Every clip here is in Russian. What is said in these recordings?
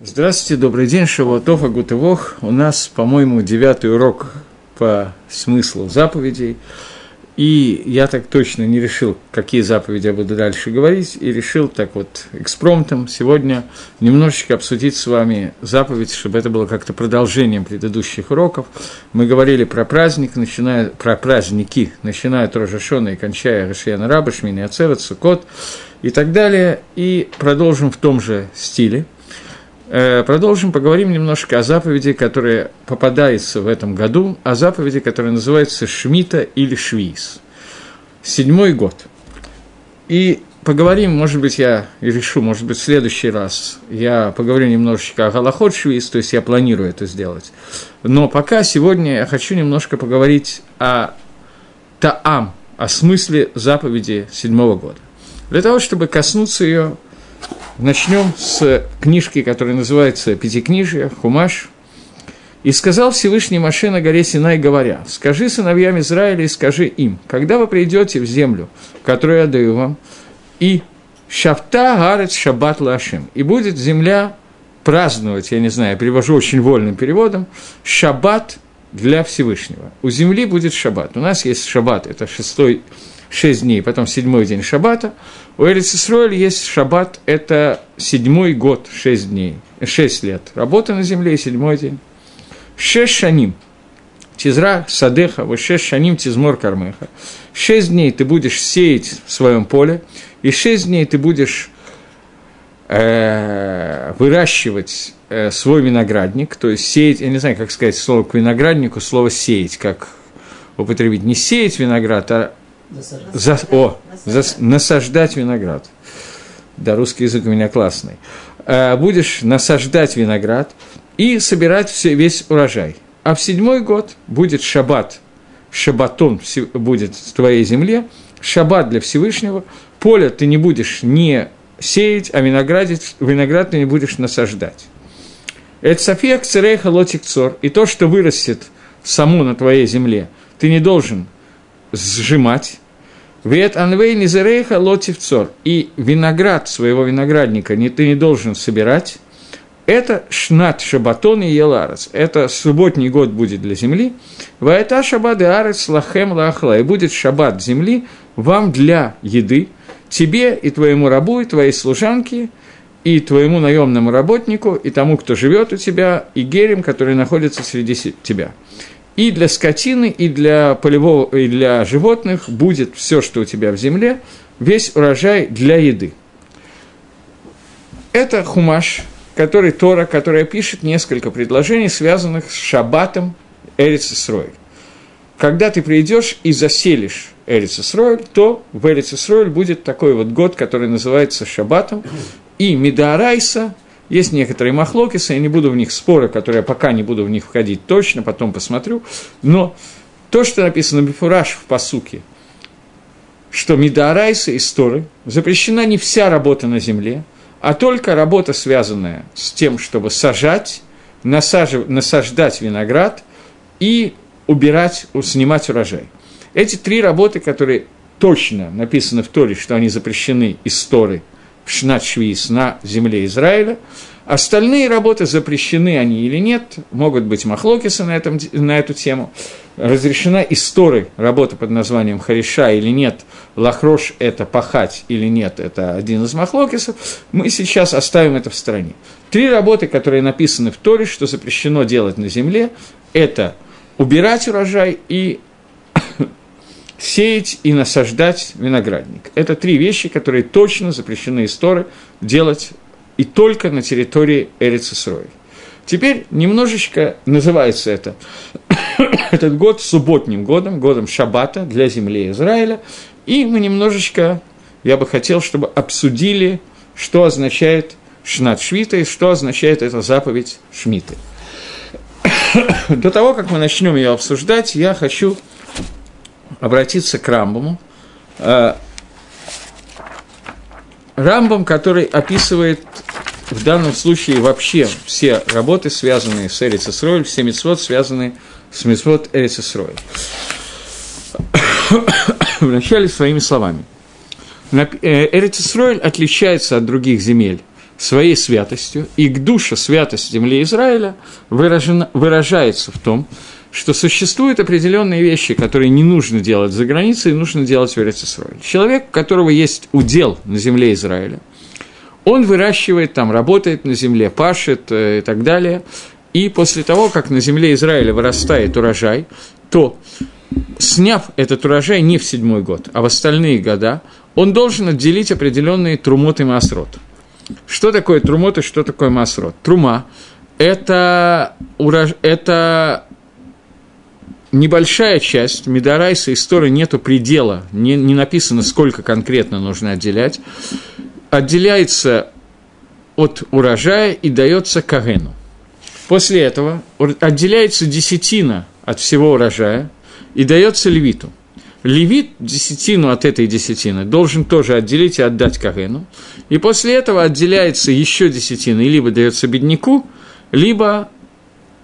Здравствуйте, добрый день, Шавуатов, Агутывох. У нас, по-моему, девятый урок по смыслу заповедей. И я так точно не решил, какие заповеди я буду дальше говорить, и решил так вот экспромтом сегодня немножечко обсудить с вами заповедь, чтобы это было как-то продолжением предыдущих уроков. Мы говорили про праздник, начиная, про праздники, начиная от Рожашона и кончая Рашияна Раба, Шмини Ацевет, Сукот и так далее, и продолжим в том же стиле – продолжим, поговорим немножко о заповеди, которая попадается в этом году, о заповеди, которая называется Шмита или Швиз. Седьмой год. И поговорим, может быть, я решу, может быть, в следующий раз я поговорю немножечко о Галахот Швиз, то есть я планирую это сделать. Но пока сегодня я хочу немножко поговорить о Таам, о смысле заповеди седьмого года. Для того, чтобы коснуться ее Начнем с книжки, которая называется «Пятикнижие», «Хумаш». «И сказал Всевышний Маше на горе Синай, говоря, «Скажи сыновьям Израиля и скажи им, когда вы придете в землю, которую я даю вам, и шафта гарец шаббат лашим, и будет земля праздновать, я не знаю, я перевожу очень вольным переводом, шаббат для Всевышнего. У земли будет шаббат. У нас есть шаббат, это шестой шесть дней, потом седьмой день шаббата. У Эрицисроэль есть шаббат, это седьмой год, шесть дней, шесть лет. Работа на земле седьмой день. Шесть шаним. Тизра садеха, вот шесть шаним тизмор кармеха. Шесть дней ты будешь сеять в своем поле, и шесть дней ты будешь э, выращивать э, свой виноградник, то есть сеять, я не знаю, как сказать слово к винограднику, слово сеять, как употребить, не сеять виноград, а за, о, за, насаждать виноград. Да, русский язык у меня классный. А, будешь насаждать виноград и собирать все, весь урожай. А в седьмой год будет шаббат, шабатон будет в твоей земле, шаббат для Всевышнего, поле ты не будешь не сеять, а виноградить, виноград ты не будешь насаждать. Это София Церейха Лотик Цор, и то, что вырастет само на твоей земле, ты не должен сжимать, Вет анвей низерейха лотивцор. И виноград своего виноградника не, ты не должен собирать. Это шнат шабатон и еларец. Это субботний год будет для земли. Ваэта и арец лахем лахла. И будет шаббат земли вам для еды, тебе и твоему рабу, и твоей служанке, и твоему наемному работнику, и тому, кто живет у тебя, и герем, который находится среди тебя и для скотины, и для полевого, и для животных будет все, что у тебя в земле, весь урожай для еды. Это хумаш, который Тора, которая пишет несколько предложений, связанных с шаббатом Эриц Исроэль. Когда ты придешь и заселишь Эриц Исроэль, то в Эриц Исроэль будет такой вот год, который называется шаббатом, и Медаарайса, есть некоторые махлокисы, я не буду в них споры, которые я пока не буду в них входить точно, потом посмотрю. Но то, что написано Бифураж в посуке, что Мидарайса и Сторы запрещена не вся работа на земле, а только работа, связанная с тем, чтобы сажать, насажив, насаждать виноград и убирать, снимать урожай. Эти три работы, которые точно написаны в Торе, что они запрещены из Торы в Шнат на земле Израиля. Остальные работы запрещены они или нет, могут быть махлокисы на, этом, на эту тему. Разрешена история работа под названием Хариша или нет, лахрош – это пахать или нет, это один из махлокисов. Мы сейчас оставим это в стороне. Три работы, которые написаны в Торе, что запрещено делать на земле, это убирать урожай и сеять и насаждать виноградник. Это три вещи, которые точно запрещены из Торы делать и только на территории Эрицесроя. Теперь немножечко называется это, этот год субботним годом, годом Шаббата для земли Израиля, и мы немножечко, я бы хотел, чтобы обсудили, что означает Шнат Швита и что означает эта заповедь Шмиты. До того, как мы начнем ее обсуждать, я хочу обратиться к Рамбаму. Э, Рамбам, который описывает в данном случае вообще все работы, связанные с Эрицесройль, все мецвод, связанные с мецвод Эрицесройль. Вначале своими словами. Э, Эрицесройль отличается от других земель своей святостью, и к душе святость земли Израиля выражена, выражается в том, что существуют определенные вещи, которые не нужно делать за границей, нужно делать в Израиле. Человек, у которого есть удел на земле Израиля, он выращивает там, работает на земле, пашет э, и так далее, и после того, как на земле Израиля вырастает урожай, то, сняв этот урожай не в седьмой год, а в остальные года, он должен отделить определенные трумот и масрот. Что такое трумот и что такое масрот? Трума – это, урож... это небольшая часть, Медорайса и Торы нету предела, не, не написано, сколько конкретно нужно отделять, отделяется от урожая и дается Кагену. После этого отделяется десятина от всего урожая и дается левиту. Левит десятину от этой десятины должен тоже отделить и отдать Кагену. И после этого отделяется еще десятина, и либо дается бедняку, либо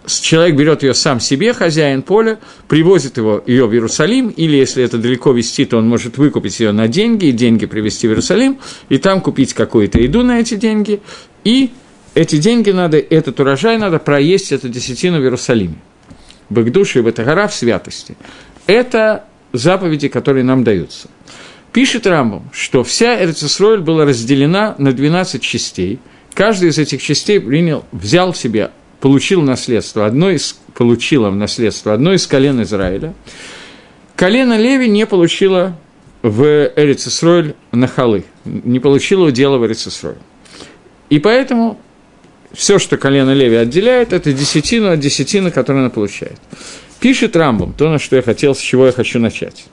человек берет ее сам себе, хозяин поля, привозит его, ее в Иерусалим, или если это далеко вести, то он может выкупить ее на деньги, и деньги привезти в Иерусалим, и там купить какую-то еду на эти деньги, и эти деньги надо, этот урожай надо проесть, эту десятину в Иерусалиме. Багдуши и Батагара в святости. Это заповеди, которые нам даются. Пишет Рамбом, что вся Эрцисройль была разделена на 12 частей. Каждый из этих частей принял, взял себе, получил наследство, одно из, получила в наследство одно из колен Израиля. Колено Леви не получило в Эрицисройль нахалы, не получило удела в Эрицисройль. И поэтому все, что колено Леви отделяет, это десятину от десятины, которую она получает. Пишет Рамбом, то, на что я хотел, с чего я хочу начать.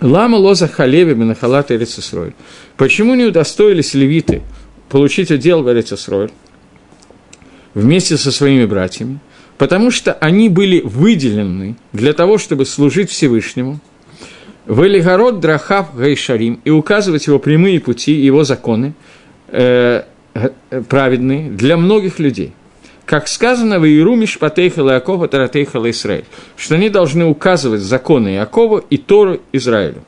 Лама лоза халеви бенахалат Эрицесроль. Почему не удостоились левиты получить удел в Эрицесроль вместе со своими братьями? Потому что они были выделены для того, чтобы служить Всевышнему, в Элигород Драхав Гайшарим и указывать его прямые пути, его законы, э, праведные для многих людей. Как сказано в Иеру Мишпатейха Иакова Таратейха Израиль, что они должны указывать законы Иакова и Тору Израилю.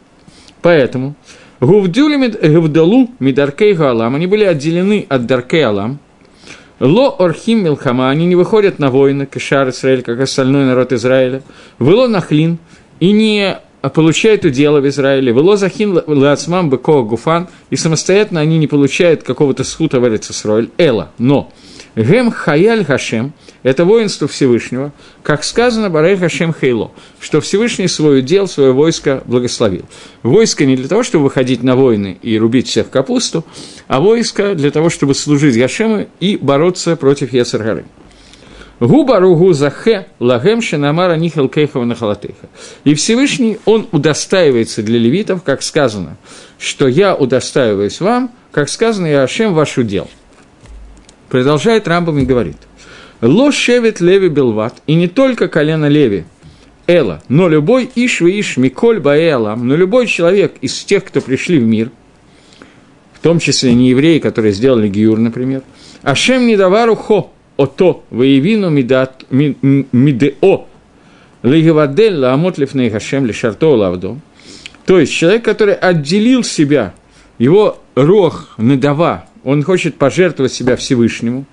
Поэтому Гувдалу Мидаркей Галам, они были отделены от Даркей Алам, Ло Орхим Милхама, они не выходят на войны, Кешар Израиль, как остальной народ Израиля, Вело Нахлин, и не получают удела в Израиле, «Вело захин лацмам быко гуфан», и самостоятельно они не получают какого-то схута в «эла», но «гем хаяль хашем» – это воинство Всевышнего, как сказано «барей хашем хейло», что Всевышний свой удел, свое войско благословил. Войско не для того, чтобы выходить на войны и рубить всех капусту, а войско для того, чтобы служить Гашему и бороться против Ясаргары. Губаругу захе лагем шенамара нихал кейхова нахалатейха. И Всевышний, он удостаивается для левитов, как сказано, что я удостаиваюсь вам, как сказано, я Ашем ваш удел. Продолжает Рамбам и говорит, Ло шевет леви белват, и не только колено леви, Эла, но любой иш иш миколь баэлам, но любой человек из тех, кто пришли в мир, в том числе не евреи, которые сделали гиюр, например, Ашем не давару хо, ото воевину мидео лигавадель ламот лифней хашем лишарто лавдо. То есть человек, который отделил себя, его рог надава, он хочет пожертвовать себя Всевышнему,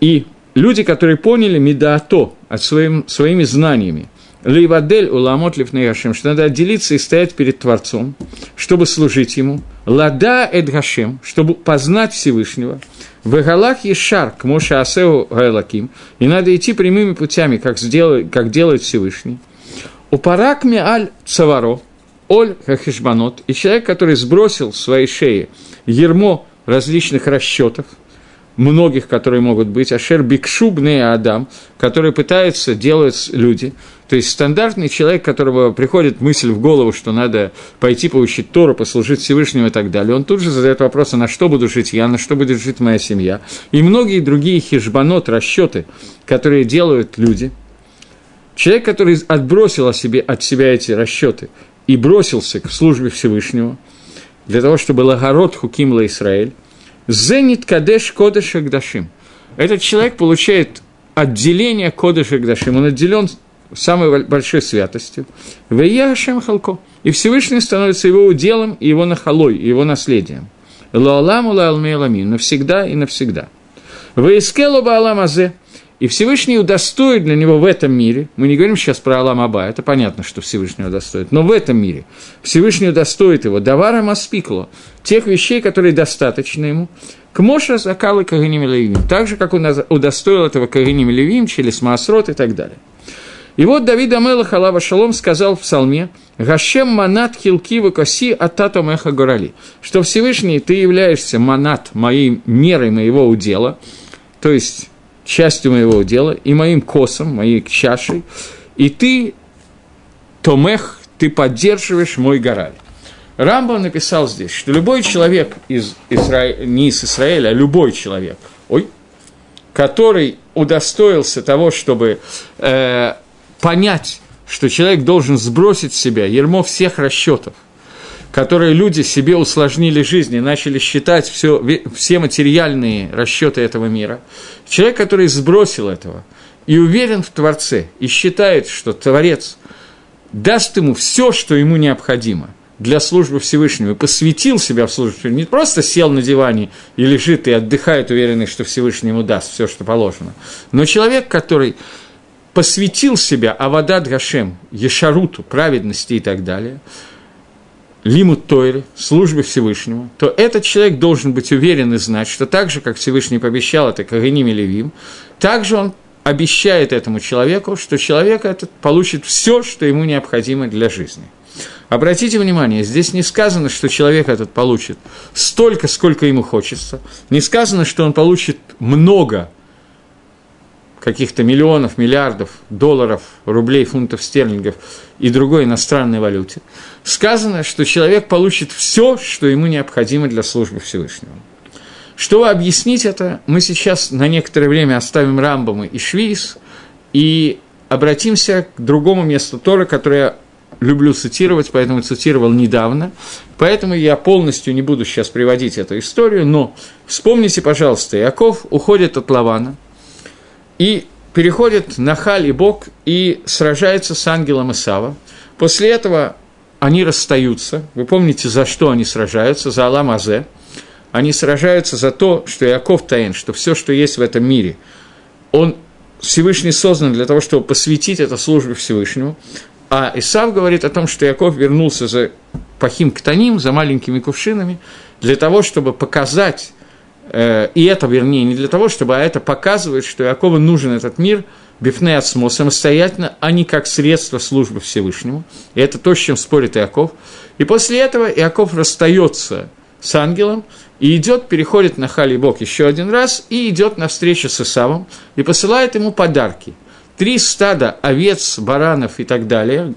и люди, которые поняли медаато от своим, своими знаниями, Лейвадель уламот лифнейгашем, что надо отделиться и стоять перед Творцом, чтобы служить Ему. Лада эдгашем, чтобы познать Всевышнего. Вегалах Ешар, к Моше Асеу Гайлаким, и надо идти прямыми путями, как, сделает, как делает Всевышний. У Паракми Аль Цаваро, Оль Хахишбанот, и человек, который сбросил в своей шее ермо различных расчетов, многих, которые могут быть, Ашер Бикшубный Адам, которые пытаются делать люди. То есть стандартный человек, которого приходит мысль в голову, что надо пойти получить Тору, послужить Всевышнему и так далее, он тут же задает вопрос, а на что буду жить я, на что будет жить моя семья. И многие другие хижбанот, расчеты, которые делают люди. Человек, который отбросил от, себе, от себя эти расчеты и бросился к службе Всевышнего, для того, чтобы лагород хукимла Исраэль, Зенит Кадеш Кодеша Гдашим. Этот человек получает отделение Кодеша Гдашим. Он отделен самой большой святостью. Вея Хашем Халко. И Всевышний становится его уделом его нахалой, его наследием. Лаоламу лаалмейламим, навсегда и навсегда. Ваискелу баалам азе, и Всевышний удостоит для него в этом мире, мы не говорим сейчас про Алам Аба, это понятно, что Всевышний удостоит, но в этом мире. Всевышний удостоит его Давара Маспикло, тех вещей, которые достаточно ему, к Моша Закалы Каганим Левим, так же, как он удостоил этого Каганим Левим, через Маасрот и так далее. И вот Давид Амелах Алава Шалом сказал в псалме «Гашем манат хилки коси атато меха горали», что Всевышний, ты являешься манат, моей мерой моего удела, то есть частью моего дела, и моим косом, моей чашей, и ты, Томех, ты поддерживаешь мой гораль. Рамбам написал здесь, что любой человек из Изра... не из Израиля, а любой человек, ой, который удостоился того, чтобы э, понять, что человек должен сбросить с себя ермо всех расчетов, которые люди себе усложнили жизнь и начали считать все, все материальные расчеты этого мира. Человек, который сбросил этого и уверен в Творце, и считает, что Творец даст ему все, что ему необходимо для службы Всевышнего, и посвятил себя в службу не просто сел на диване и лежит и отдыхает, уверенный, что Всевышний ему даст все, что положено, но человек, который посвятил себя Авадат Гашем, Ешаруту, праведности и так далее – лимут Тойры, службы Всевышнему, то этот человек должен быть уверен и знать, что так же, как Всевышний пообещал это Каганим и Левим, также он обещает этому человеку, что человек этот получит все, что ему необходимо для жизни. Обратите внимание, здесь не сказано, что человек этот получит столько, сколько ему хочется, не сказано, что он получит много каких-то миллионов, миллиардов долларов, рублей, фунтов стерлингов и другой иностранной валюте, сказано, что человек получит все, что ему необходимо для службы Всевышнего. Чтобы объяснить это, мы сейчас на некоторое время оставим Рамбамы и Швейс и обратимся к другому месту Тора, которое я люблю цитировать, поэтому цитировал недавно, поэтому я полностью не буду сейчас приводить эту историю, но вспомните, пожалуйста, Яков уходит от Лавана – и переходит на Халь и Бог и сражается с ангелом Исава. После этого они расстаются. Вы помните, за что они сражаются? За Алам Азе. Они сражаются за то, что Яков Таин, что все, что есть в этом мире, он Всевышний создан для того, чтобы посвятить это службе Всевышнему. А Исав говорит о том, что Яков вернулся за Пахим Ктаним, за маленькими кувшинами, для того, чтобы показать Э, и это, вернее, не для того, чтобы, а это показывает, что Иакову нужен этот мир бифне отсмо самостоятельно, а не как средство службы Всевышнему. И это то, с чем спорит Иаков. И после этого Иаков расстается с ангелом и идет, переходит на Хали Бог еще один раз и идет на встречу с Исавом и посылает ему подарки. Три стада овец, баранов и так далее,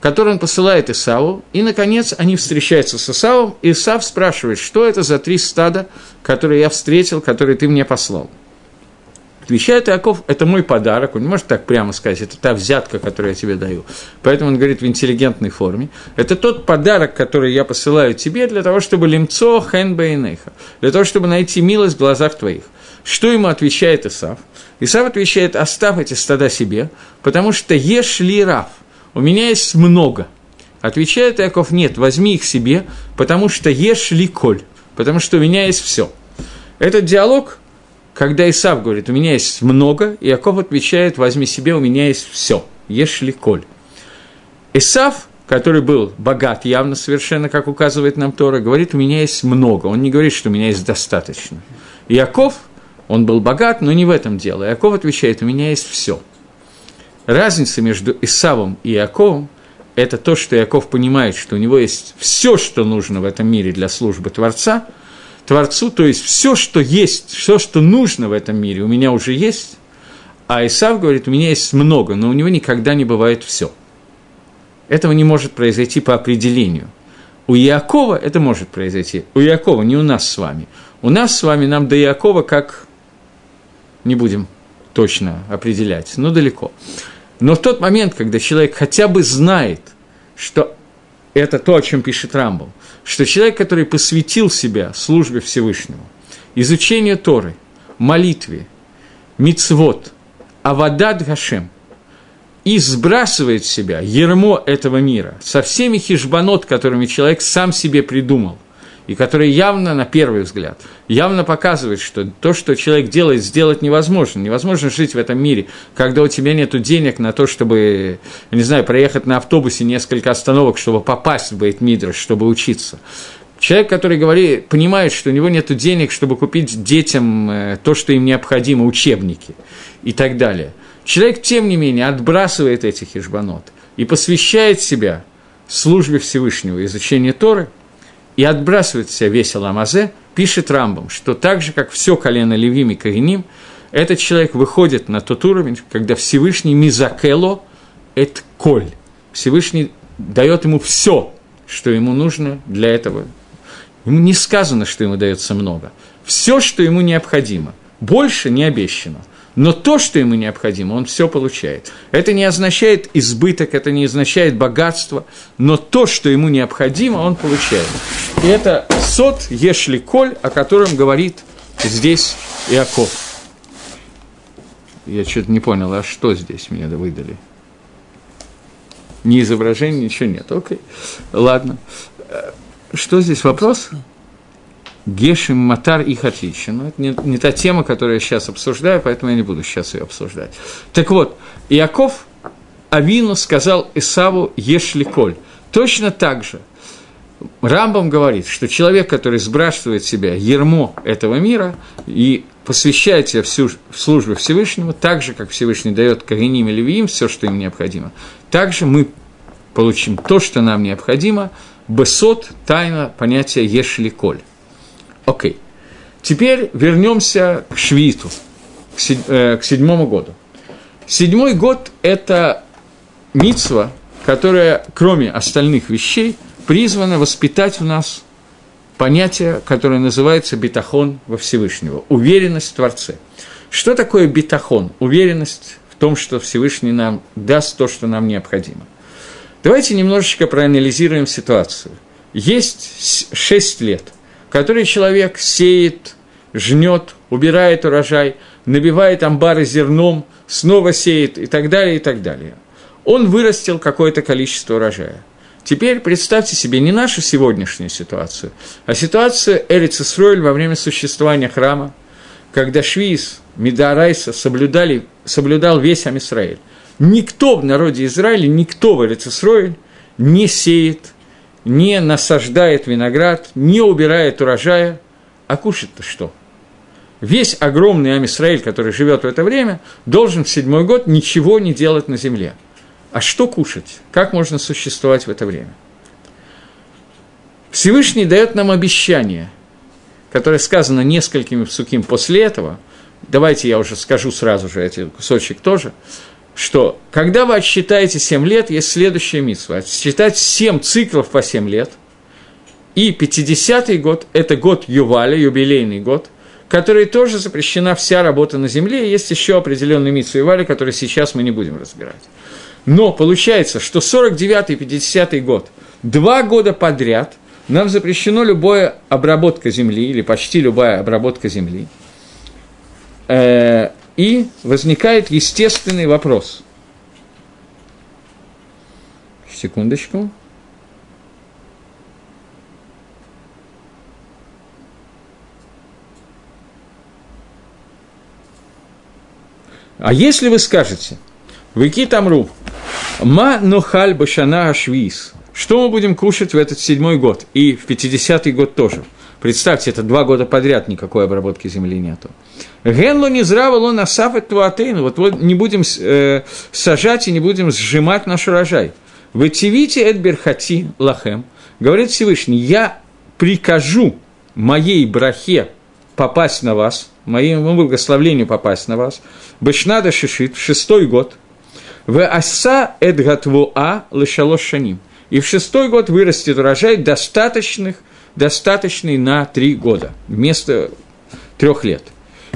который он посылает Исаву, и, наконец, они встречаются с Исавом, и Исав спрашивает, что это за три стада, которые я встретил, которые ты мне послал. Отвечает Иаков, это мой подарок, он не может так прямо сказать, это та взятка, которую я тебе даю. Поэтому он говорит в интеллигентной форме. Это тот подарок, который я посылаю тебе для того, чтобы лимцо хенбейнеха, для того, чтобы найти милость в глазах твоих. Что ему отвечает Исав? Исав отвечает, оставь эти стада себе, потому что ешь ли рав – у меня есть много. Отвечает Яков, нет, возьми их себе, потому что ешь ли коль, потому что у меня есть все. Этот диалог, когда Исав говорит, у меня есть много, и Яков отвечает, возьми себе, у меня есть все, ешь ли коль. Исав, который был богат явно совершенно, как указывает нам Тора, говорит, у меня есть много, он не говорит, что у меня есть достаточно. Яков, он был богат, но не в этом дело. Яков отвечает, у меня есть все – разница между Исавом и Иаковом – это то, что Иаков понимает, что у него есть все, что нужно в этом мире для службы Творца, Творцу, то есть все, что есть, все, что нужно в этом мире, у меня уже есть, а Исав говорит, у меня есть много, но у него никогда не бывает все. Этого не может произойти по определению. У Иакова это может произойти. У Иакова, не у нас с вами. У нас с вами, нам до Иакова как... Не будем точно определять, но далеко. Но в тот момент, когда человек хотя бы знает, что это то, о чем пишет Рамбом, что человек, который посвятил себя службе Всевышнему, изучению Торы, молитве, мицвод, авадад Гашем, и сбрасывает себя ермо этого мира со всеми хижбанот, которыми человек сам себе придумал, и который явно, на первый взгляд, явно показывает, что то, что человек делает, сделать невозможно. Невозможно жить в этом мире, когда у тебя нет денег на то, чтобы, не знаю, проехать на автобусе несколько остановок, чтобы попасть в Бейтмидрш, чтобы учиться. Человек, который говорит, понимает, что у него нет денег, чтобы купить детям э, то, что им необходимо, учебники и так далее. Человек, тем не менее, отбрасывает эти хижбанот и посвящает себя службе Всевышнего, изучению Торы, и отбрасывает себя весь Аламазе, пишет Рамбам, что так же, как все колено Левим и Каиним, этот человек выходит на тот уровень, когда Всевышний Мизакело – это коль. Всевышний дает ему все, что ему нужно для этого Ему не сказано, что ему дается много. Все, что ему необходимо. Больше не обещано. Но то, что ему необходимо, он все получает. Это не означает избыток, это не означает богатство, но то, что ему необходимо, он получает. И это сот Ешли Коль, о котором говорит здесь Иаков. Я что-то не понял, а что здесь мне выдали? Ни изображения, ничего нет. Окей, ладно. Что здесь вопрос? Гешим, Матар и Хатичи. Но это не, не та тема, которую я сейчас обсуждаю, поэтому я не буду сейчас ее обсуждать. Так вот, Иаков Авину сказал Исаву Ешликоль. Точно так же Рамбам говорит, что человек, который сбрасывает себя ермо этого мира и посвящает себя всю, в службу Всевышнему, так же, как Всевышний дает Кариним и Левиим все, что им необходимо, также мы получим то, что нам необходимо – Бесот – тайна понятия Ешли Коль. Окей. Теперь вернемся к Швиту, э, к седьмому году. Седьмой год – это мицва, которая, кроме остальных вещей, призвана воспитать в нас понятие, которое называется битахон во Всевышнего, уверенность в Творце. Что такое битахон? Уверенность в том, что Всевышний нам даст то, что нам необходимо. Давайте немножечко проанализируем ситуацию. Есть шесть лет, которые человек сеет, жнет, убирает урожай, набивает амбары зерном, снова сеет и так далее, и так далее. Он вырастил какое-то количество урожая. Теперь представьте себе не нашу сегодняшнюю ситуацию, а ситуацию Эрицесройль во время существования храма, когда Швиз, Медарайса соблюдали, соблюдал весь Амисраиль. Никто в народе Израиля, никто в Эрицесроиль не сеет, не насаждает виноград, не убирает урожая, а кушать-то что? Весь огромный Амисраиль, который живет в это время, должен в седьмой год ничего не делать на земле. А что кушать? Как можно существовать в это время? Всевышний дает нам обещание, которое сказано несколькими псуким после этого. Давайте я уже скажу сразу же эти кусочек тоже что когда вы отсчитаете 7 лет, есть следующая митсва. Отсчитать 7 циклов по 7 лет. И 50-й год – это год Юваля, юбилейный год, который тоже запрещена вся работа на земле. И есть еще определенный митсва Юваля, который сейчас мы не будем разбирать. Но получается, что 49-й и 50-й год, два года подряд, нам запрещено любая обработка земли, или почти любая обработка земли. И возникает естественный вопрос. Секундочку. А если вы скажете, Вики Тамру, Ма нохаль башана ашвиз, что мы будем кушать в этот седьмой год и в 50-й год тоже? Представьте, это два года подряд никакой обработки земли нету. Генло не зравало на сафет туатейн. Вот, вот не будем э, сажать и не будем сжимать наш урожай. Вы тивите эд лахем. Говорит Всевышний, я прикажу моей брахе попасть на вас, моему благословлению попасть на вас. Бешнада шишит, шестой год. В аса эд гатвуа лешалош шаним. И в шестой год вырастет урожай достаточных, достаточный на три года вместо трех лет.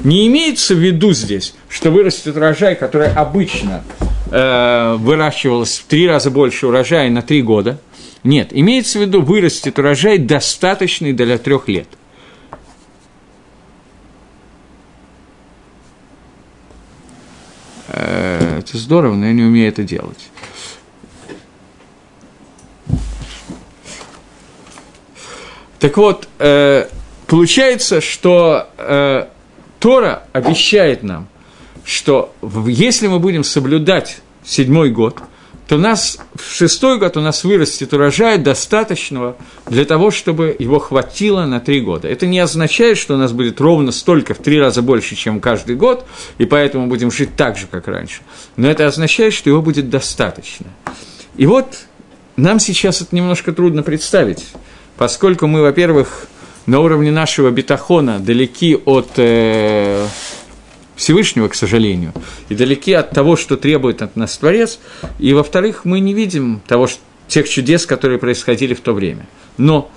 Не имеется в виду здесь, что вырастет урожай, который обычно э, выращивался в три раза больше урожая на три года. Нет, имеется в виду, вырастет урожай, достаточный для трех лет. Э, это здорово, но я не умею это делать. Так вот, э, получается, что э, Тора обещает нам, что если мы будем соблюдать седьмой год – то нас в шестой год у нас вырастет урожай достаточного для того, чтобы его хватило на три года. Это не означает, что у нас будет ровно столько, в три раза больше, чем каждый год, и поэтому будем жить так же, как раньше. Но это означает, что его будет достаточно. И вот нам сейчас это немножко трудно представить, поскольку мы, во-первых, на уровне нашего бетахона далеки от э, Всевышнего, к сожалению, и далеки от того, что требует от нас Творец, и, во-вторых, мы не видим того, что, тех чудес, которые происходили в то время. Но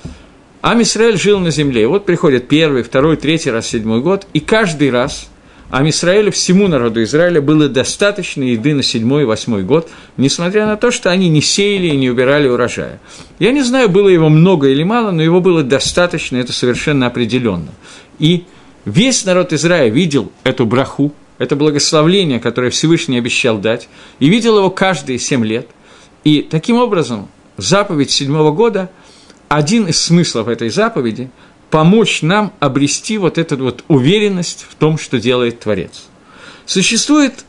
Ам Исраэль жил на земле, вот приходит первый, второй, третий раз, седьмой год, и каждый раз Ам Исраэлю, всему народу Израиля было достаточно еды на седьмой и восьмой год, несмотря на то, что они не сеяли и не убирали урожая. Я не знаю, было его много или мало, но его было достаточно, это совершенно определенно. И Весь народ Израиля видел эту браху, это благословление, которое Всевышний обещал дать, и видел его каждые семь лет. И таким образом заповедь седьмого года, один из смыслов этой заповеди – помочь нам обрести вот эту вот уверенность в том, что делает Творец. Существует,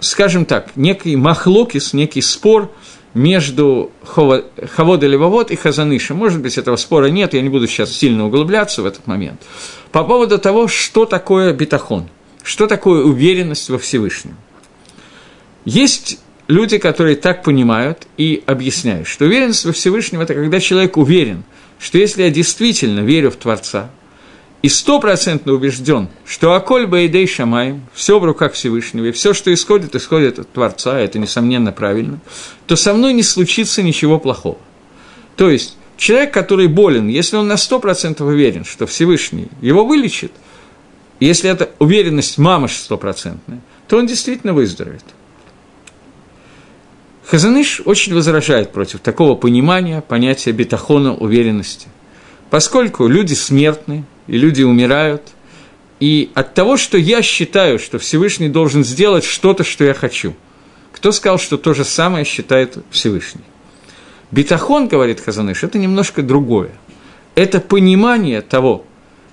скажем так, некий махлокис, некий спор – между Хавод и Левовод и Хазаныша. Может быть, этого спора нет, я не буду сейчас сильно углубляться в этот момент. По поводу того, что такое бетахон, что такое уверенность во Всевышнем. Есть люди, которые так понимают и объясняют, что уверенность во Всевышнем – это когда человек уверен, что если я действительно верю в Творца – и стопроцентно убежден, что Аколь Баидей Шамай, все в руках Всевышнего, и все, что исходит, исходит от Творца, это, несомненно, правильно, то со мной не случится ничего плохого. То есть, человек, который болен, если он на сто процентов уверен, что Всевышний его вылечит, если это уверенность мамыш стопроцентная, то он действительно выздоровеет. Хазаныш очень возражает против такого понимания понятия бетахона уверенности, поскольку люди смертные, и люди умирают. И от того, что я считаю, что Всевышний должен сделать что-то, что я хочу. Кто сказал, что то же самое считает Всевышний? Битахон, говорит Хазаныш, это немножко другое. Это понимание того,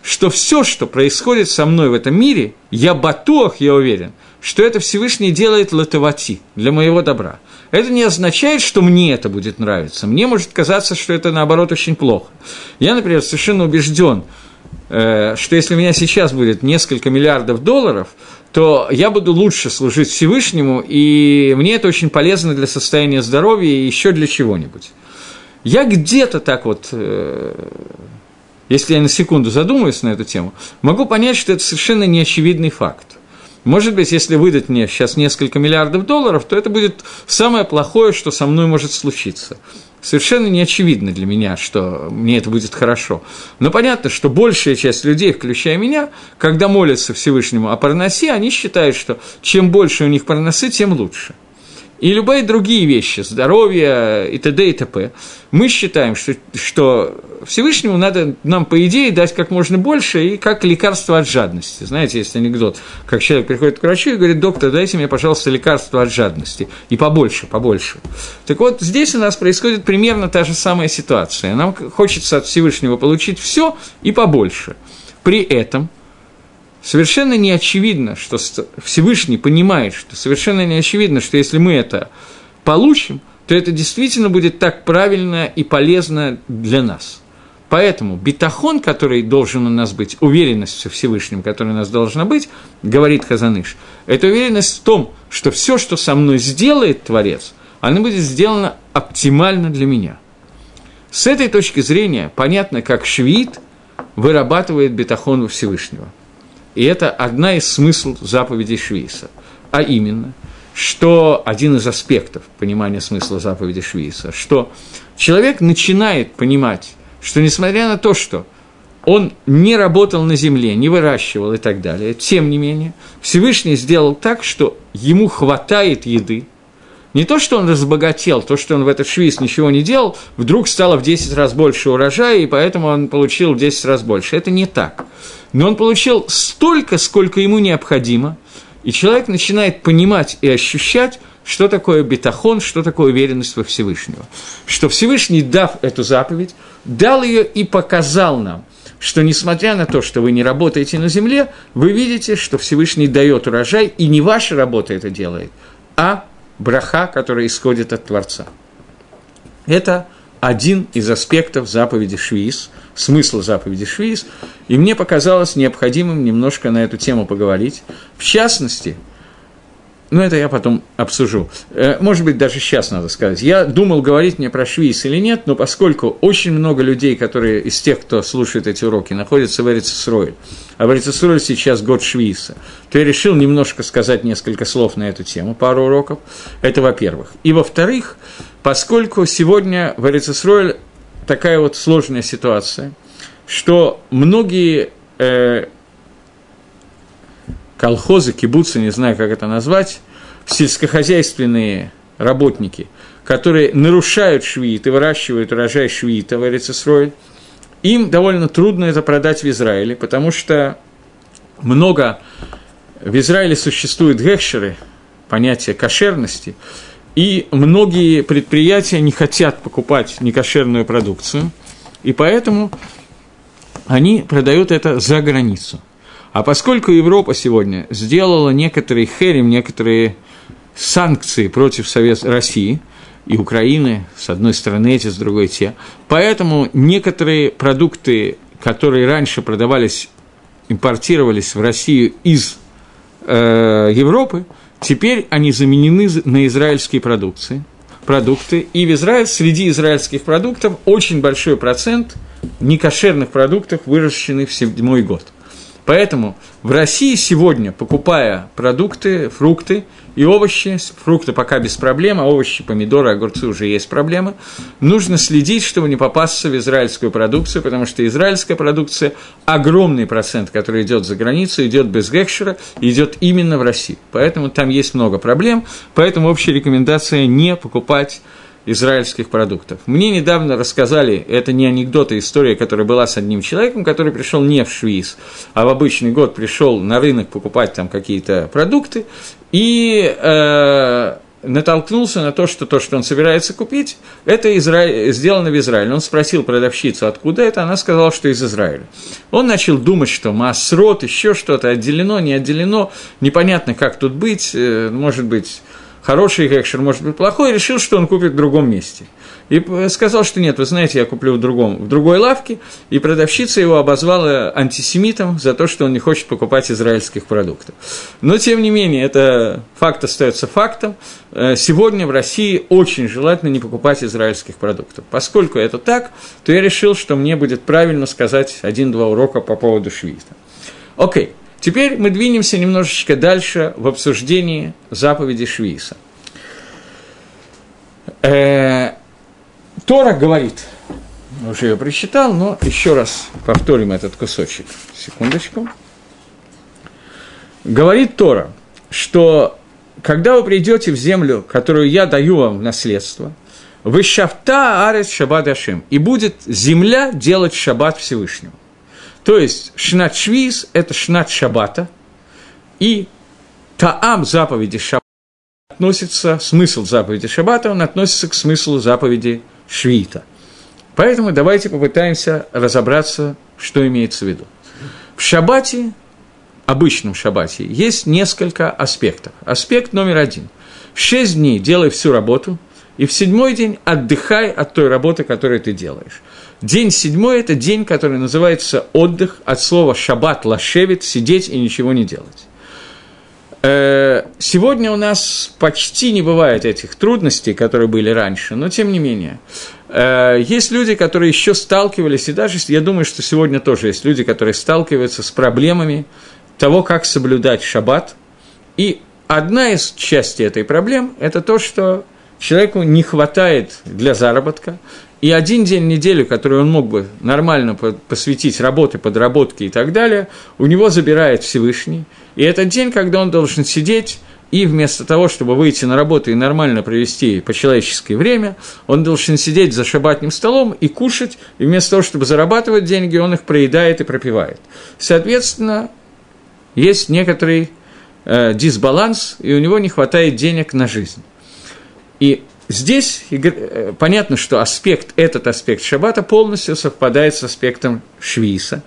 что все, что происходит со мной в этом мире, я батуах, я уверен, что это Всевышний делает латавати, для моего добра. Это не означает, что мне это будет нравиться. Мне может казаться, что это, наоборот, очень плохо. Я, например, совершенно убежден, Э, что если у меня сейчас будет несколько миллиардов долларов, то я буду лучше служить Всевышнему, и мне это очень полезно для состояния здоровья и еще для чего-нибудь. Я где-то так вот, э, если я на секунду задумаюсь на эту тему, могу понять, что это совершенно неочевидный факт. Может быть, если выдать мне сейчас несколько миллиардов долларов, то это будет самое плохое, что со мной может случиться совершенно не очевидно для меня, что мне это будет хорошо. Но понятно, что большая часть людей, включая меня, когда молятся Всевышнему о парносе, они считают, что чем больше у них парносы, тем лучше и любые другие вещи, здоровье и т.д. и т.п., мы считаем, что, что Всевышнему надо нам, по идее, дать как можно больше и как лекарство от жадности. Знаете, есть анекдот, как человек приходит к врачу и говорит, доктор, дайте мне, пожалуйста, лекарство от жадности. И побольше, побольше. Так вот, здесь у нас происходит примерно та же самая ситуация. Нам хочется от Всевышнего получить все и побольше. При этом – совершенно не очевидно, что Всевышний понимает, что совершенно не очевидно, что если мы это получим, то это действительно будет так правильно и полезно для нас. Поэтому битахон, который должен у нас быть, уверенность во Всевышнем, которая у нас должна быть, говорит Хазаныш, это уверенность в том, что все, что со мной сделает Творец, оно будет сделано оптимально для меня. С этой точки зрения понятно, как швид вырабатывает битахон во Всевышнего – и это одна из смыслов заповедей Швейса. А именно, что один из аспектов понимания смысла заповеди Швейса, что человек начинает понимать, что несмотря на то, что он не работал на земле, не выращивал и так далее, тем не менее, Всевышний сделал так, что ему хватает еды, не то, что он разбогател, то, что он в этот швиз ничего не делал, вдруг стало в 10 раз больше урожая, и поэтому он получил в 10 раз больше. Это не так но он получил столько, сколько ему необходимо, и человек начинает понимать и ощущать, что такое бетахон, что такое уверенность во Всевышнего. Что Всевышний, дав эту заповедь, дал ее и показал нам, что несмотря на то, что вы не работаете на земле, вы видите, что Всевышний дает урожай, и не ваша работа это делает, а браха, которая исходит от Творца. Это один из аспектов заповеди Швиз, смысла заповеди Швиз, и мне показалось необходимым немножко на эту тему поговорить. В частности, но это я потом обсужу. Э, может быть, даже сейчас надо сказать. Я думал, говорить мне про Швейц или нет, но поскольку очень много людей, которые из тех, кто слушает эти уроки, находятся в Эрицесройль, а в Эрицесройль сейчас год Швейца, то я решил немножко сказать несколько слов на эту тему, пару уроков. Это во-первых. И во-вторых, поскольку сегодня в Эрицесройль такая вот сложная ситуация, что многие э, колхозы, кибуцы, не знаю, как это назвать, сельскохозяйственные работники, которые нарушают швиит и выращивают урожай швиита в Эрицесроль, им довольно трудно это продать в Израиле, потому что много в Израиле существуют гехшеры, понятие кошерности, и многие предприятия не хотят покупать некошерную продукцию, и поэтому они продают это за границу – а поскольку Европа сегодня сделала некоторые херем, некоторые санкции против Совет России и Украины, с одной стороны эти, с другой те, поэтому некоторые продукты, которые раньше продавались, импортировались в Россию из э, Европы, теперь они заменены на израильские продукции, продукты, и в Израиль, среди израильских продуктов очень большой процент некошерных продуктов, выращенных в седьмой год – Поэтому в России сегодня, покупая продукты, фрукты и овощи, фрукты пока без проблем, а овощи, помидоры, огурцы уже есть проблемы, нужно следить, чтобы не попасться в израильскую продукцию, потому что израильская продукция, огромный процент, который идет за границу, идет без гекшера, идет именно в Россию. Поэтому там есть много проблем, поэтому общая рекомендация не покупать израильских продуктов. Мне недавно рассказали, это не анекдот, а история, которая была с одним человеком, который пришел не в Швейц, а в обычный год пришел на рынок покупать там какие-то продукты, и э, натолкнулся на то, что то, что он собирается купить, это Изра... сделано в Израиле. Он спросил продавщицу, откуда это, она сказала, что из Израиля. Он начал думать, что масрот, еще что-то отделено, не отделено, непонятно, как тут быть, э, может быть, хороший гекшер, может быть плохой, решил, что он купит в другом месте. И сказал, что нет, вы знаете, я куплю в, другом, в другой лавке, и продавщица его обозвала антисемитом за то, что он не хочет покупать израильских продуктов. Но, тем не менее, это факт остается фактом. Э, сегодня в России очень желательно не покупать израильских продуктов. Поскольку это так, то я решил, что мне будет правильно сказать один-два урока по поводу швита. Окей. Okay. Теперь мы двинемся немножечко дальше в обсуждении заповеди Швиса. Э, Тора говорит, уже ее прочитал, но еще раз повторим этот кусочек. Секундочку. Говорит Тора, что когда вы придете в землю, которую я даю вам в наследство, вы шафта арес шаббат ашим, и будет земля делать шаббат Всевышнему. То есть шнат швиз – это шнат шаббата, и таам заповеди шаббата относится, смысл заповеди шаббата, он относится к смыслу заповеди швита. Поэтому давайте попытаемся разобраться, что имеется в виду. В шаббате, обычном шаббате, есть несколько аспектов. Аспект номер один. Шесть дней делай всю работу, и в седьмой день отдыхай от той работы, которую ты делаешь. День седьмой – это день, который называется отдых, от слова «шаббат лашевит» – сидеть и ничего не делать. Э, сегодня у нас почти не бывает этих трудностей, которые были раньше, но тем не менее. Э, есть люди, которые еще сталкивались, и даже я думаю, что сегодня тоже есть люди, которые сталкиваются с проблемами того, как соблюдать шаббат. И одна из частей этой проблем – это то, что человеку не хватает для заработка, и один день в неделю, который он мог бы нормально посвятить работе, подработке и так далее, у него забирает Всевышний. И этот день, когда он должен сидеть и вместо того, чтобы выйти на работу и нормально провести по-человеческое время, он должен сидеть за шабатным столом и кушать, и вместо того, чтобы зарабатывать деньги, он их проедает и пропивает. Соответственно, есть некоторый э, дисбаланс, и у него не хватает денег на жизнь. И здесь э, понятно, что аспект, этот аспект шаббата полностью совпадает с аспектом швиса.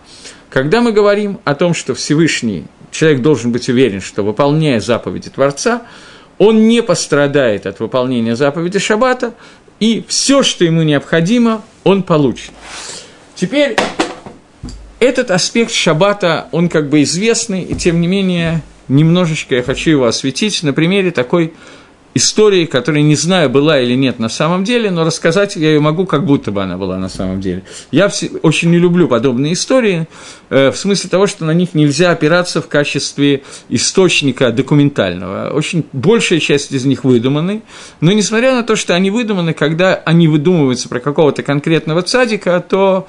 Когда мы говорим о том, что Всевышний, человек должен быть уверен, что выполняя заповеди Творца, он не пострадает от выполнения заповеди Шаббата, и все, что ему необходимо, он получит. Теперь этот аспект Шаббата, он как бы известный, и тем не менее немножечко я хочу его осветить на примере такой истории, которая не знаю, была или нет на самом деле, но рассказать я ее могу, как будто бы она была на самом деле. Я очень не люблю подобные истории, э, в смысле того, что на них нельзя опираться в качестве источника документального. Очень большая часть из них выдуманы, но несмотря на то, что они выдуманы, когда они выдумываются про какого-то конкретного цадика, то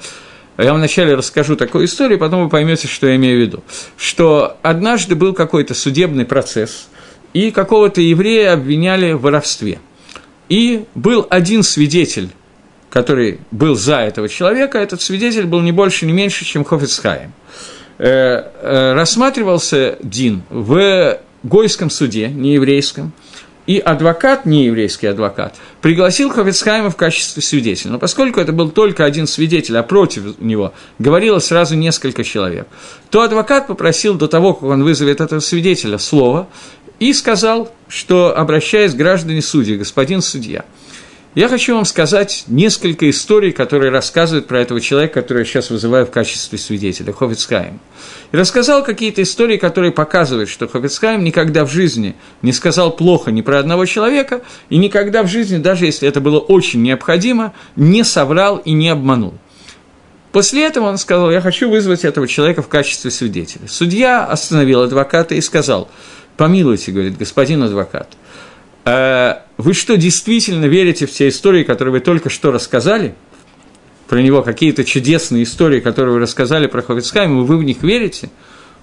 я вначале расскажу такую историю, потом вы поймете, что я имею в виду. Что однажды был какой-то судебный процесс – и какого-то еврея обвиняли в воровстве. И был один свидетель, который был за этого человека, этот свидетель был не больше, не меньше, чем Хофицхайм. Э, э, рассматривался Дин в Гойском суде, не еврейском, и адвокат, не еврейский адвокат, пригласил Хофицхайма в качестве свидетеля. Но поскольку это был только один свидетель, а против него говорило сразу несколько человек, то адвокат попросил до того, как он вызовет этого свидетеля, слово, и сказал, что, обращаясь к граждане судьи, господин судья, я хочу вам сказать несколько историй, которые рассказывают про этого человека, которого я сейчас вызываю в качестве свидетеля, Ховицкаем. И рассказал какие-то истории, которые показывают, что Ховицкаем никогда в жизни не сказал плохо ни про одного человека, и никогда в жизни, даже если это было очень необходимо, не соврал и не обманул. После этого он сказал, я хочу вызвать этого человека в качестве свидетеля. Судья остановил адвоката и сказал – Помилуйте, говорит господин адвокат. А вы что, действительно верите в те истории, которые вы только что рассказали? Про него какие-то чудесные истории, которые вы рассказали про Хофицхайма, вы в них верите?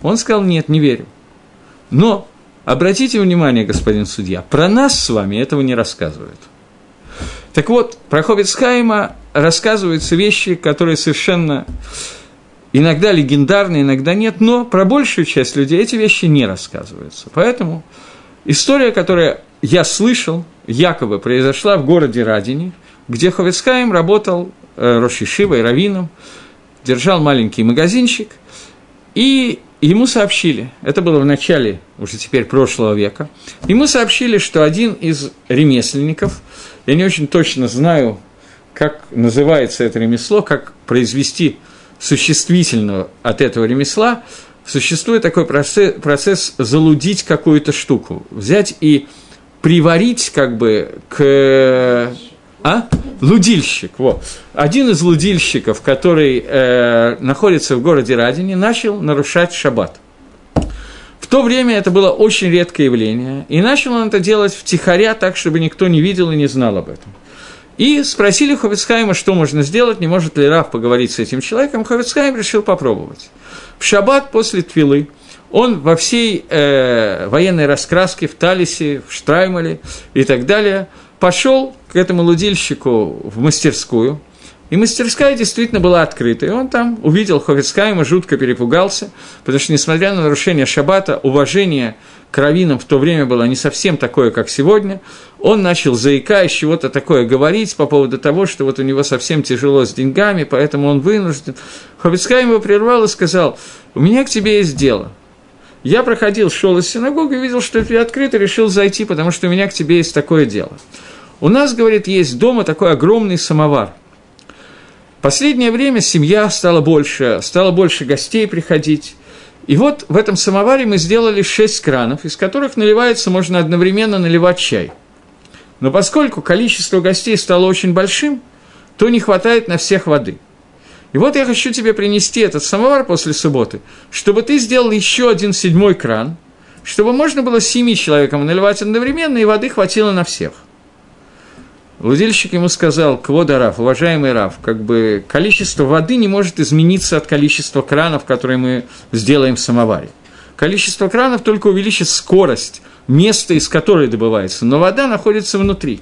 Он сказал, нет, не верю. Но, обратите внимание, господин судья, про нас с вами этого не рассказывают. Так вот, про Хофицхайма рассказываются вещи, которые совершенно иногда легендарные, иногда нет, но про большую часть людей эти вещи не рассказываются. Поэтому история, которую я слышал, якобы произошла в городе Радине, где Ховецкаем работал э, Рошишивой, раввином, держал маленький магазинчик, и ему сообщили, это было в начале уже теперь прошлого века, ему сообщили, что один из ремесленников, я не очень точно знаю, как называется это ремесло, как произвести существительного от этого ремесла, существует такой процесс, процесс залудить какую-то штуку, взять и приварить как бы к... А? Лудильщик, вот. Один из лудильщиков, который э, находится в городе Радине, начал нарушать шаббат. В то время это было очень редкое явление, и начал он это делать втихаря так, чтобы никто не видел и не знал об этом. И спросили Ховицхайма, что можно сделать, не может ли Раф поговорить с этим человеком. Ховицхайм решил попробовать. В шаббат после Твилы он во всей э, военной раскраске, в Талисе, в Штраймале и так далее, пошел к этому лудильщику в мастерскую, и мастерская действительно была открыта, и он там увидел Ховицкайма, жутко перепугался, потому что, несмотря на нарушение шаббата, уважение к раввинам в то время было не совсем такое, как сегодня, он начал, заикаясь, чего-то такое говорить по поводу того, что вот у него совсем тяжело с деньгами, поэтому он вынужден. Ховицкайм его прервал и сказал, у меня к тебе есть дело. Я проходил, шел из синагоги, видел, что ты открыт, и решил зайти, потому что у меня к тебе есть такое дело. У нас, говорит, есть дома такой огромный самовар – Последнее время семья стала больше, стало больше гостей приходить. И вот в этом самоваре мы сделали шесть кранов, из которых наливается, можно одновременно наливать чай. Но поскольку количество гостей стало очень большим, то не хватает на всех воды. И вот я хочу тебе принести этот самовар после субботы, чтобы ты сделал еще один седьмой кран, чтобы можно было семи человекам наливать одновременно, и воды хватило на всех. Лудильщик ему сказал, Квода Раф, уважаемый Раф, как бы количество воды не может измениться от количества кранов, которые мы сделаем в самоваре. Количество кранов только увеличит скорость, место, из которой добывается, но вода находится внутри.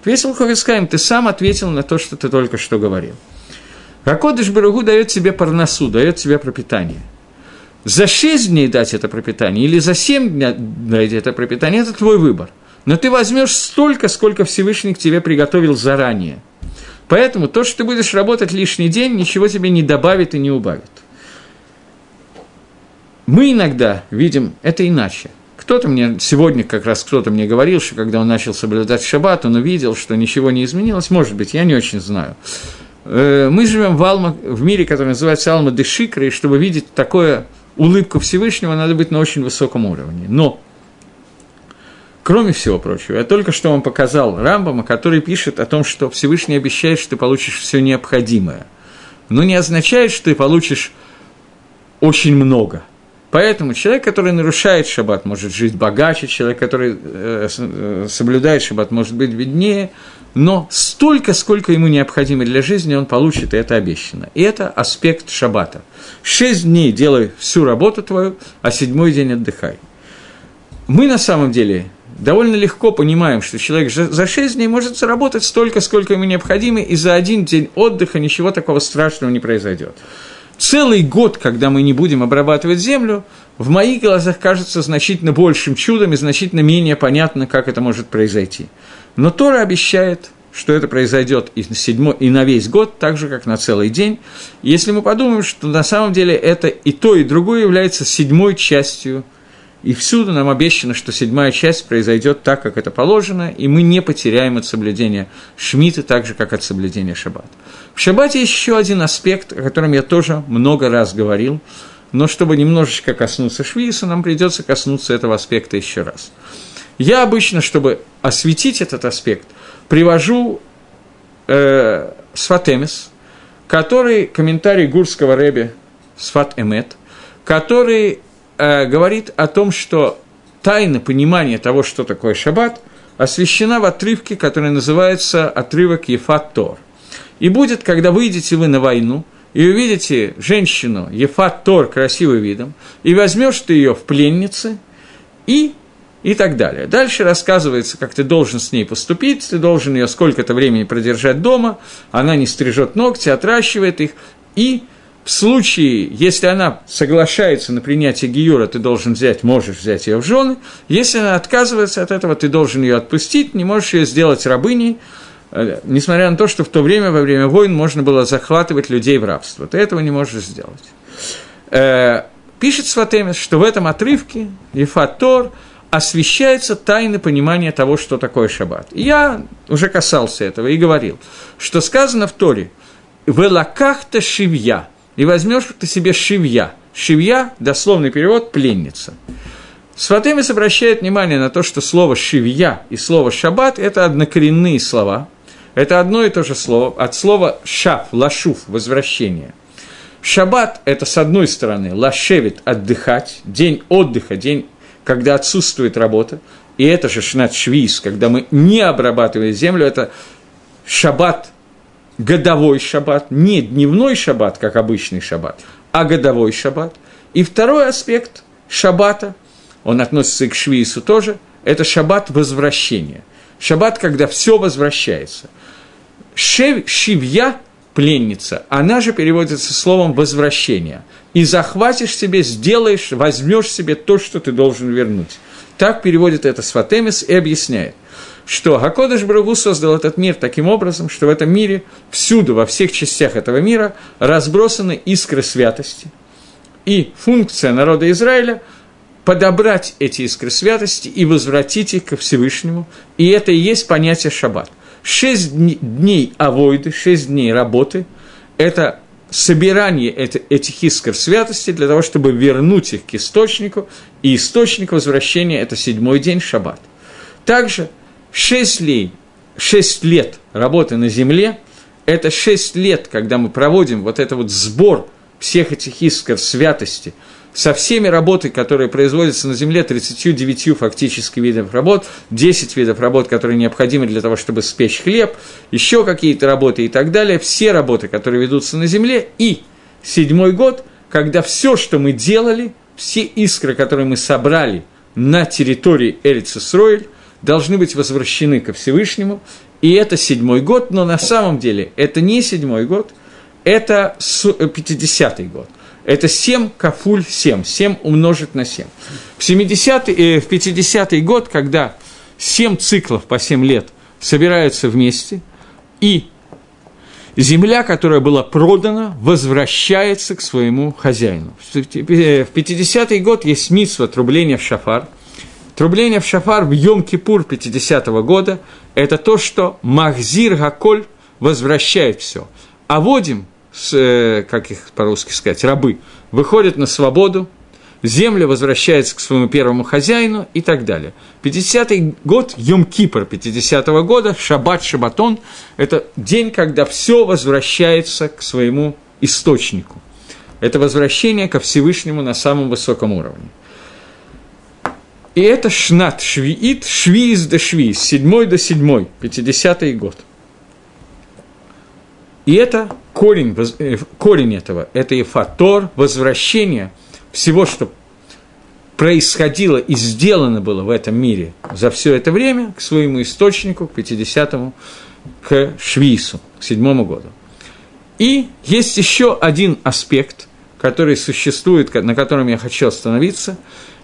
Ответил Ховискаем, ты сам ответил на то, что ты только что говорил. Ракодыш Баругу дает тебе парносу, дает тебе пропитание. За шесть дней дать это пропитание или за семь дней дать это пропитание – это твой выбор – но ты возьмешь столько, сколько Всевышний к тебе приготовил заранее. Поэтому то, что ты будешь работать лишний день, ничего тебе не добавит и не убавит. Мы иногда видим это иначе. Кто-то мне, сегодня как раз кто-то мне говорил, что когда он начал соблюдать шаббат, он увидел, что ничего не изменилось. Может быть, я не очень знаю. Э, мы живем в, Алма, в мире, который называется Алма Дешикра, и чтобы видеть такое улыбку Всевышнего, надо быть на очень высоком уровне. Но, кроме всего прочего, я только что вам показал Рамбама, который пишет о том, что Всевышний обещает, что ты получишь все необходимое. Но не означает, что ты получишь очень много – Поэтому человек, который нарушает шаббат, может жить богаче, человек, который э, э, соблюдает шаббат, может быть беднее, но столько, сколько ему необходимо для жизни, он получит, и это обещано. И это аспект шаббата. Шесть дней делай всю работу твою, а седьмой день отдыхай. Мы на самом деле довольно легко понимаем, что человек за шесть дней может заработать столько, сколько ему необходимо, и за один день отдыха ничего такого страшного не произойдет целый год, когда мы не будем обрабатывать землю, в моих глазах кажется значительно большим чудом и значительно менее понятно, как это может произойти. Но Тора обещает, что это произойдет и на, седьмой, и на весь год, так же, как на целый день. Если мы подумаем, что на самом деле это и то, и другое является седьмой частью и всюду нам обещано, что седьмая часть произойдет так, как это положено, и мы не потеряем от соблюдения Шмиты так же, как от соблюдения Шаббата. В Шаббате еще один аспект, о котором я тоже много раз говорил, но чтобы немножечко коснуться Швииса, нам придется коснуться этого аспекта еще раз. Я обычно, чтобы осветить этот аспект, привожу э, Сватемис, который комментарий Гурского Рэби Сват Эмет, который э, говорит о том, что тайна понимания того, что такое шаббат, освящена в отрывке, который называется отрывок Ефат Тор. И будет, когда выйдете вы на войну, и увидите женщину Ефат Тор красивым видом, и возьмешь ты ее в пленницы, и и так далее. Дальше рассказывается, как ты должен с ней поступить, ты должен ее сколько-то времени продержать дома, она не стрижет ногти, отращивает их, и в случае, если она соглашается на принятие Гиюра, ты должен взять, можешь взять ее в жены. Если она отказывается от этого, ты должен ее отпустить, не можешь ее сделать рабыней, э, несмотря на то, что в то время, во время войн, можно было захватывать людей в рабство. Ты этого не можешь сделать. Э, пишет Сватемис, что в этом отрывке Ефатор освещается тайны понимания того, что такое шаббат. Я уже касался этого и говорил, что сказано в Торе «Велакахта шивья» и возьмешь ты себе шивья. Шивья, дословный перевод, пленница. Сватемис обращает внимание на то, что слово «шивья» и слово «шаббат» – это однокоренные слова. Это одно и то же слово. От слова «шав», «лашув» – «возвращение». Шаббат – это, с одной стороны, лашевит – отдыхать, день отдыха, день, когда отсутствует работа. И это же шнат швиз, когда мы не обрабатываем землю, это шаббат годовой шаббат, не дневной шаббат, как обычный шаббат, а годовой шаббат. И второй аспект шаббата, он относится и к швейсу тоже, это шаббат возвращения. Шаббат, когда все возвращается. Шев, шивья, пленница, она же переводится словом «возвращение». И захватишь себе, сделаешь, возьмешь себе то, что ты должен вернуть. Так переводит это Сватемис и объясняет что Гакодыш Брагу создал этот мир таким образом, что в этом мире, всюду, во всех частях этого мира разбросаны искры святости. И функция народа Израиля – подобрать эти искры святости и возвратить их ко Всевышнему. И это и есть понятие шаббат. Шесть дней авойды, шесть дней работы – это собирание этих искр святости для того, чтобы вернуть их к источнику, и источник возвращения – это седьмой день шаббат. Также – Шесть лет, шесть лет работы на земле – это шесть лет, когда мы проводим вот это вот сбор всех этих искр святости со всеми работами, которые производятся на Земле, 39 фактически видов работ, 10 видов работ, которые необходимы для того, чтобы спечь хлеб, еще какие-то работы и так далее, все работы, которые ведутся на Земле, и седьмой год, когда все, что мы делали, все искры, которые мы собрали на территории Эльцисройль, должны быть возвращены ко Всевышнему, и это седьмой год, но на самом деле это не седьмой год, это 50-й э, год. Это 7 кафуль 7, 7 умножить на 7. В, 70 э, в 50-й год, когда семь циклов по семь лет собираются вместе, и земля, которая была продана, возвращается к своему хозяину. В 50-й год есть митсва трубления в шафар. Трубление в шафар в Йом-Кипур 50-го года – это то, что Махзир Гаколь возвращает все. А водим, э, как их по-русски сказать, рабы, выходят на свободу, земля возвращается к своему первому хозяину и так далее. 50-й год, Йом-Кипр 50-го года, Шаббат, Шабатон – это день, когда все возвращается к своему источнику. Это возвращение ко Всевышнему на самом высоком уровне. И это Шнат Швиит, Швиз до Швиз, седьмой до седьмой, 50-й год. И это корень, э, корень этого, это Ефатор, возвращение – всего, что происходило и сделано было в этом мире за все это время к своему источнику, к 50-му, к Швейсу, к седьмому году. И есть еще один аспект, который существует, на котором я хочу остановиться.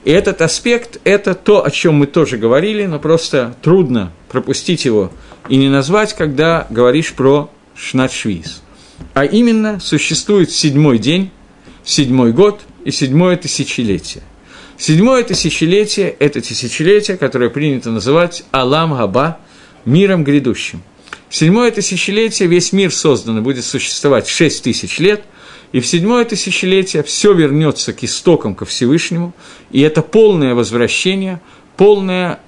И этот аспект – это то, о чем мы тоже говорили, но просто трудно пропустить его и не назвать, когда говоришь про Шнат-Швиз. А именно, существует седьмой день, седьмой год, и седьмое тысячелетие. Седьмое тысячелетие – это тысячелетие, которое принято называть Алам Габа, миром грядущим. Седьмое тысячелетие, весь мир создан и будет существовать шесть тысяч лет, и в седьмое тысячелетие все вернется к истокам, ко Всевышнему, и это полное возвращение, полное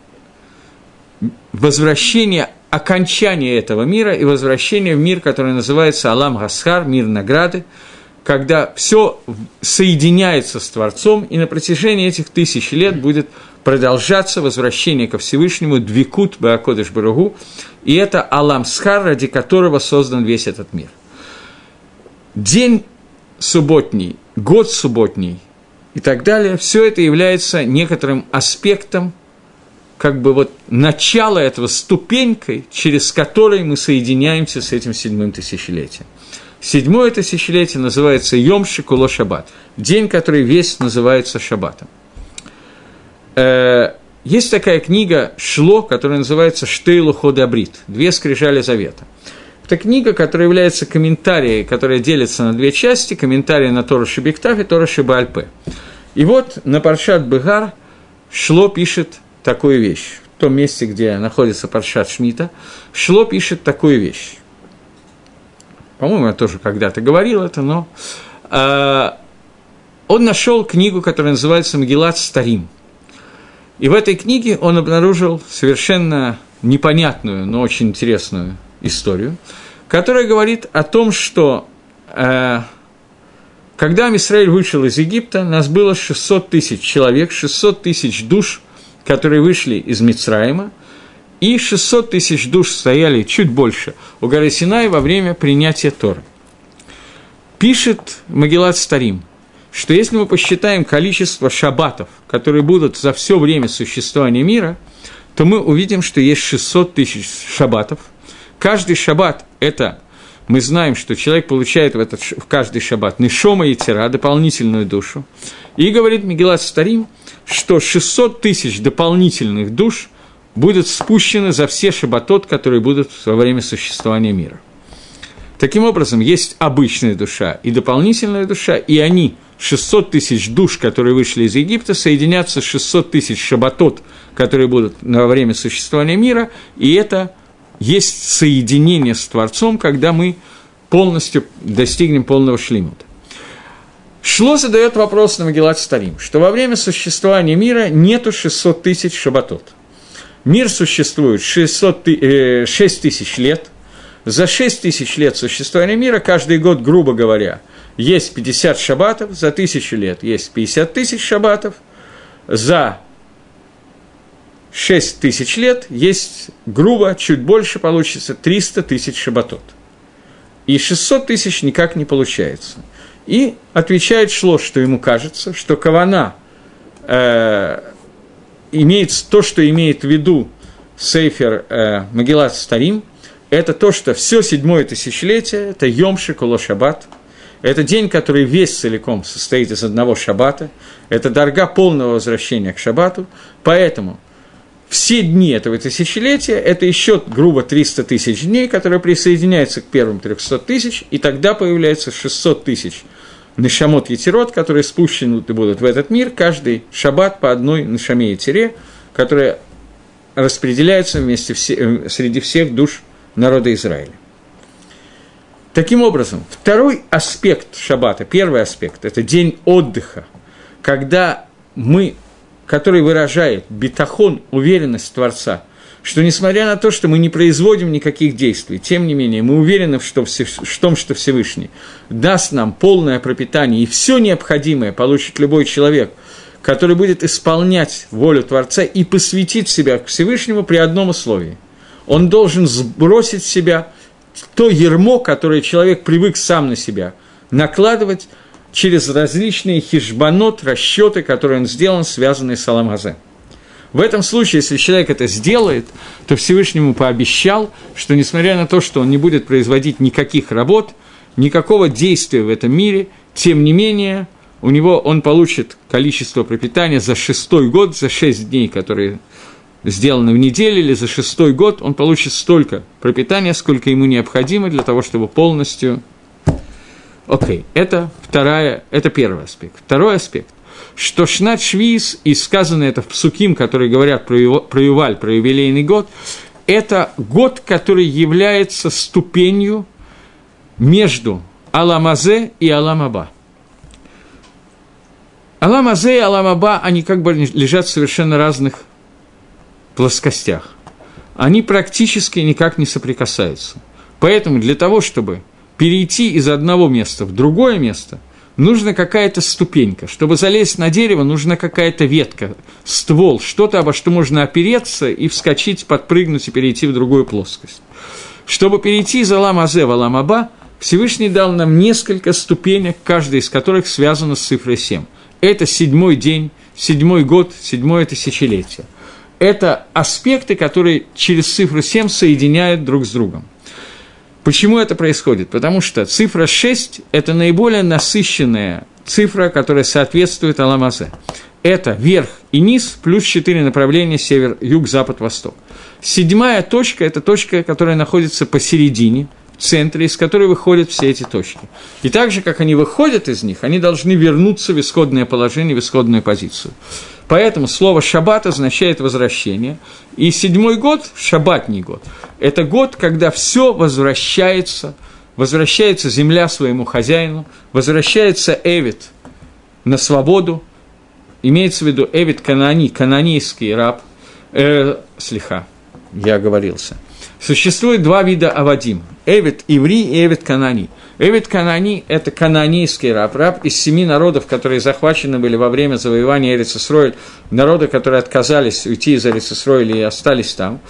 возвращение, окончание этого мира и возвращение в мир, который называется Алам Гасхар, мир награды, когда все соединяется с Творцом, и на протяжении этих тысяч лет будет продолжаться возвращение ко Всевышнему, Двикут Баакодыш Барагу, и это Аламсхар, ради которого создан весь этот мир. День субботний, год субботний и так далее, все это является некоторым аспектом, как бы вот начала этого ступенькой, через которой мы соединяемся с этим седьмым тысячелетием. Седьмое тысячелетие называется Йом Шикуло Шаббат, день, который весь называется Шаббатом. Э, есть такая книга Шло, которая называется Штейлу Ходабрит, «Две скрижали завета». Это книга, которая является комментарием, которая делится на две части, комментарий на Тора Шибиктав и Тора Шибальпе. И вот на Паршат Бегар Шло пишет такую вещь. В том месте, где находится Паршат Шмита, Шло пишет такую вещь. По-моему, я тоже когда-то говорил это, но э, он нашел книгу, которая называется «Магеллат Старим». И в этой книге он обнаружил совершенно непонятную, но очень интересную историю, которая говорит о том, что э, когда Израиль вышел из Египта, нас было 600 тысяч человек, 600 тысяч душ, которые вышли из Мицраима – и 600 тысяч душ стояли, чуть больше, у горы Синай во время принятия Торы. Пишет Магеллат Старим, что если мы посчитаем количество шабатов, которые будут за все время существования мира, то мы увидим, что есть 600 тысяч шабатов. Каждый шаббат – это мы знаем, что человек получает в, этот, в каждый шаббат нишома и тира, дополнительную душу. И говорит Мегелат Старим, что 600 тысяч дополнительных душ будет спущено за все шабатот, которые будут во время существования мира. Таким образом, есть обычная душа и дополнительная душа, и они, 600 тысяч душ, которые вышли из Египта, соединятся с 600 тысяч шабатот, которые будут во время существования мира, и это есть соединение с Творцом, когда мы полностью достигнем полного шлимута. Шло задает вопрос на Магеллат Старим, что во время существования мира нету 600 тысяч шабатот – Мир существует 600, 6 тысяч лет. За 6 тысяч лет существования мира каждый год, грубо говоря, есть 50 шабатов, за тысячу лет есть 50 тысяч шабатов, за 6 тысяч лет есть, грубо, чуть больше получится 300 тысяч шабатот. И 600 тысяч никак не получается. И отвечает Шло, что ему кажется, что Кавана э, имеет то, что имеет в виду Сейфер э, Магеллат Старим, это то, что все седьмое тысячелетие – это Йом Шикуло Шаббат, это день, который весь целиком состоит из одного шаббата, это дорога полного возвращения к шаббату, поэтому все дни этого тысячелетия – это еще грубо 300 тысяч дней, которые присоединяются к первым 300 тысяч, и тогда появляется 600 тысяч Нишамот Етерот, которые спущены будут в этот мир, каждый шаббат по одной Нишаме Етере, которая распределяется вместе все, э, среди всех душ народа Израиля. Таким образом, второй аспект шаббата, первый аспект – это день отдыха, когда мы который выражает бетахон, уверенность Творца, что несмотря на то, что мы не производим никаких действий, тем не менее мы уверены в, том, что Всевышний даст нам полное пропитание и все необходимое получит любой человек, который будет исполнять волю Творца и посвятить себя к Всевышнему при одном условии. Он должен сбросить с себя то ермо, которое человек привык сам на себя накладывать, через различные хижбанот, расчеты, которые он сделал, связанные с Аламазе. В этом случае, если человек это сделает, то Всевышнему пообещал, что несмотря на то, что он не будет производить никаких работ, никакого действия в этом мире, тем не менее, у него он получит количество пропитания за шестой год, за шесть дней, которые сделаны в неделю, или за шестой год, он получит столько пропитания, сколько ему необходимо для того, чтобы полностью Окей, okay. это вторая, это первый аспект. Второй аспект, что Шнат Швиз, и сказано это в Псуким, которые говорят про, про Юваль, про юбилейный год, это год, который является ступенью между Аламазе и Аламаба. Аламазе и Аламаба, они как бы лежат в совершенно разных плоскостях. Они практически никак не соприкасаются. Поэтому для того, чтобы перейти из одного места в другое место, нужна какая-то ступенька. Чтобы залезть на дерево, нужна какая-то ветка, ствол, что-то, обо что можно опереться и вскочить, подпрыгнуть и перейти в другую плоскость. Чтобы перейти из Алам-Азе в Алам-Аба, Всевышний дал нам несколько ступенек, каждая из которых связана с цифрой 7. Это седьмой день, седьмой год, седьмое тысячелетие. Это аспекты, которые через цифру 7 соединяют друг с другом. Почему это происходит? Потому что цифра 6 – это наиболее насыщенная цифра, которая соответствует Аламазе. Это верх и низ плюс 4 направления – север, юг, запад, восток. Седьмая точка – это точка, которая находится посередине, в центре, из которой выходят все эти точки. И так же, как они выходят из них, они должны вернуться в исходное положение, в исходную позицию. Поэтому слово «шаббат» означает «возвращение». И седьмой год, шаббатний год, это год, когда все возвращается, возвращается земля своему хозяину, возвращается Эвид на свободу, имеется в виду Эвид Канани, канонийский раб, э, слегка, я оговорился. Существует два вида авадим – Эвид иври и Эвид канани – Эвид Канани – это кананийский раб, раб из семи народов, которые захвачены были во время завоевания Эрицесройль, народы, которые отказались уйти из Эрицесройля и остались там.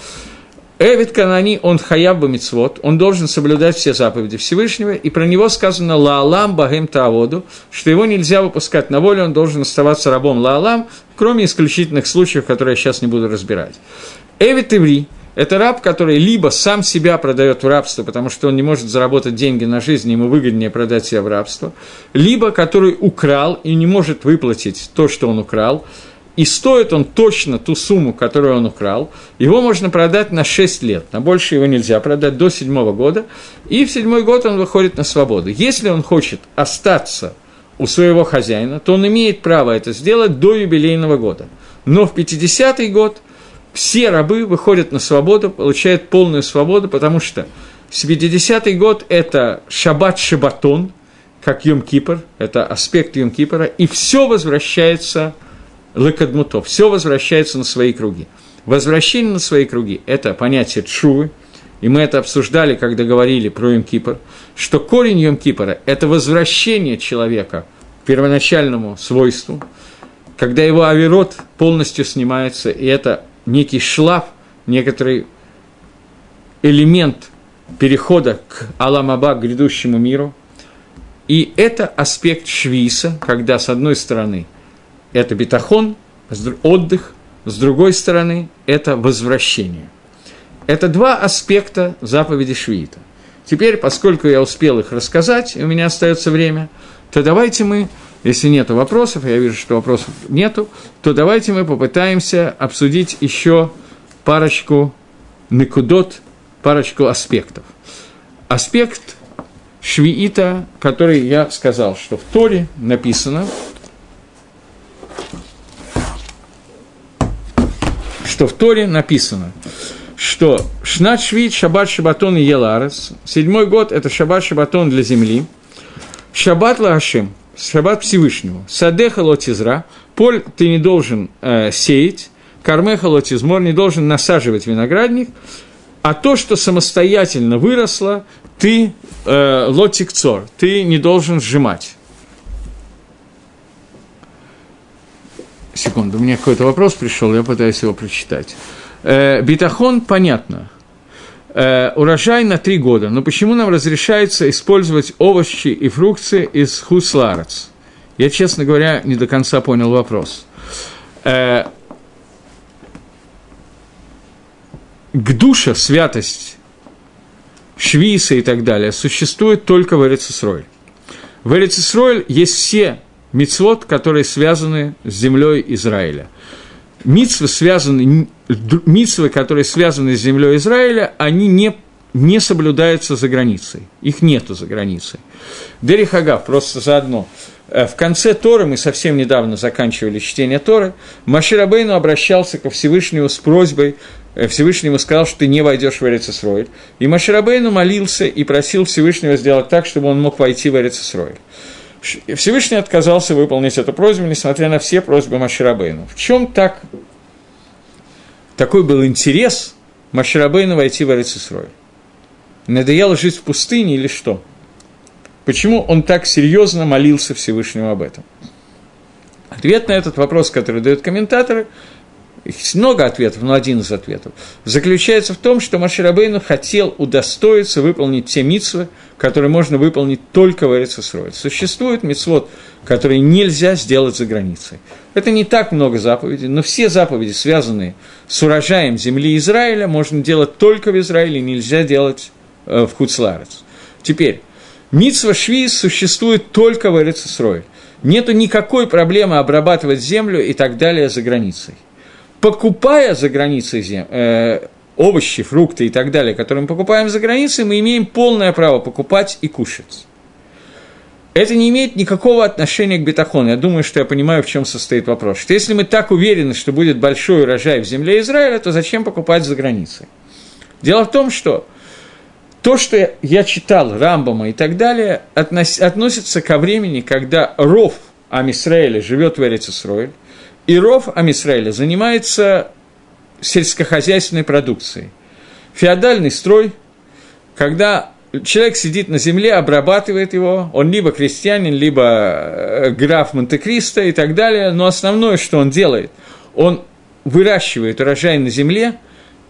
Эвид Канани, он хаяб мицвод, он должен соблюдать все заповеди Всевышнего, и про него сказано «Лаалам багем тааводу», что его нельзя выпускать на волю, он должен оставаться рабом Лаалам, кроме исключительных случаев, которые я сейчас не буду разбирать. Эвид Иври – это раб, который либо сам себя продает в рабство, потому что он не может заработать деньги на жизнь, ему выгоднее продать себя в рабство, либо который украл и не может выплатить то, что он украл, и стоит он точно ту сумму, которую он украл, его можно продать на 6 лет, на больше его нельзя продать до седьмого года, и в седьмой год он выходит на свободу. Если он хочет остаться у своего хозяина, то он имеет право это сделать до юбилейного года. Но в 50-й год – все рабы выходят на свободу, получают полную свободу, потому что 70-й год – это шаббат шабатон, как Йом-Кипр, это аспект Йом-Кипра, и все возвращается лекадмуто, все возвращается на свои круги. Возвращение на свои круги – это понятие чувы, и мы это обсуждали, когда говорили про Йом-Кипр, что корень Йом-Кипра – это возвращение человека к первоначальному свойству, когда его авирот полностью снимается, и это некий шлаф, некоторый элемент перехода к Аламаба, к грядущему миру. И это аспект швиса, когда с одной стороны это бетахон, отдых, с другой стороны это возвращение. Это два аспекта заповеди швиита. Теперь, поскольку я успел их рассказать, и у меня остается время, то давайте мы если нет вопросов, я вижу, что вопросов нету, то давайте мы попытаемся обсудить еще парочку некудот, парочку аспектов. Аспект швиита, который я сказал, что в Торе написано, что в Торе написано, что Шнат Швид, Шаббат Шабатон и Еларес, седьмой год – это Шаббат Шабатон для земли, Шаббат Лашим, Шаббат Всевышнему, Садеха Лотизра, поль ты не должен э, сеять, Кармеха Лотизмор не должен насаживать виноградник, а то, что самостоятельно выросло, ты э, лотикцор, ты не должен сжимать. Секунду, у меня какой-то вопрос пришел, я пытаюсь его прочитать. Э, битахон понятно. Э, урожай на три года. Но почему нам разрешается использовать овощи и фрукты из хусларец? Я, честно говоря, не до конца понял вопрос. Э, к душе святость швиса и так далее существует только в Эрицисроль. В Эрицисроль есть все мицвод, которые связаны с землей Израиля. Мицвы, связаны, мицвы, которые связаны с землей Израиля, они не, не соблюдаются за границей. Их нету за границей. Дерихагав, просто заодно. Э, в конце Торы, мы совсем недавно заканчивали чтение Торы, Маширабейну обращался ко Всевышнему с просьбой, э, Всевышнему сказал, что ты не войдешь в Эрицесройль. И Маширабейну молился и просил Всевышнего сделать так, чтобы он мог войти в Эрицесройль. Всевышний отказался выполнить эту просьбу, несмотря на все просьбы Маширабейну. В чем так такой был интерес Маширабейну войти в Эрицисрой? Надоело жить в пустыне или что? Почему он так серьезно молился Всевышнему об этом? Ответ на этот вопрос, который дают комментаторы, их много ответов, но один из ответов, заключается в том, что Маширабейну хотел удостоиться выполнить те митсвы, которые можно выполнить только в Эрицесрое. Существует митцвот, которые нельзя сделать за границей. Это не так много заповедей, но все заповеди, связанные с урожаем земли Израиля, можно делать только в Израиле, нельзя делать э, в Хуцларец. Теперь, митсва швиз существует только в Эрицесрое. Нету никакой проблемы обрабатывать землю и так далее за границей покупая за границей зем, э, овощи, фрукты и так далее, которые мы покупаем за границей, мы имеем полное право покупать и кушать. Это не имеет никакого отношения к бетахону. Я думаю, что я понимаю, в чем состоит вопрос. Что если мы так уверены, что будет большой урожай в земле Израиля, то зачем покупать за границей? Дело в том, что то, что я читал Рамбама и так далее, относится ко времени, когда ров Амисраэля живет в Эрицесройль, и ров Амисраэля занимается сельскохозяйственной продукцией. Феодальный строй, когда человек сидит на земле, обрабатывает его, он либо крестьянин, либо э, граф Монте-Кристо и так далее, но основное, что он делает, он выращивает урожай на земле,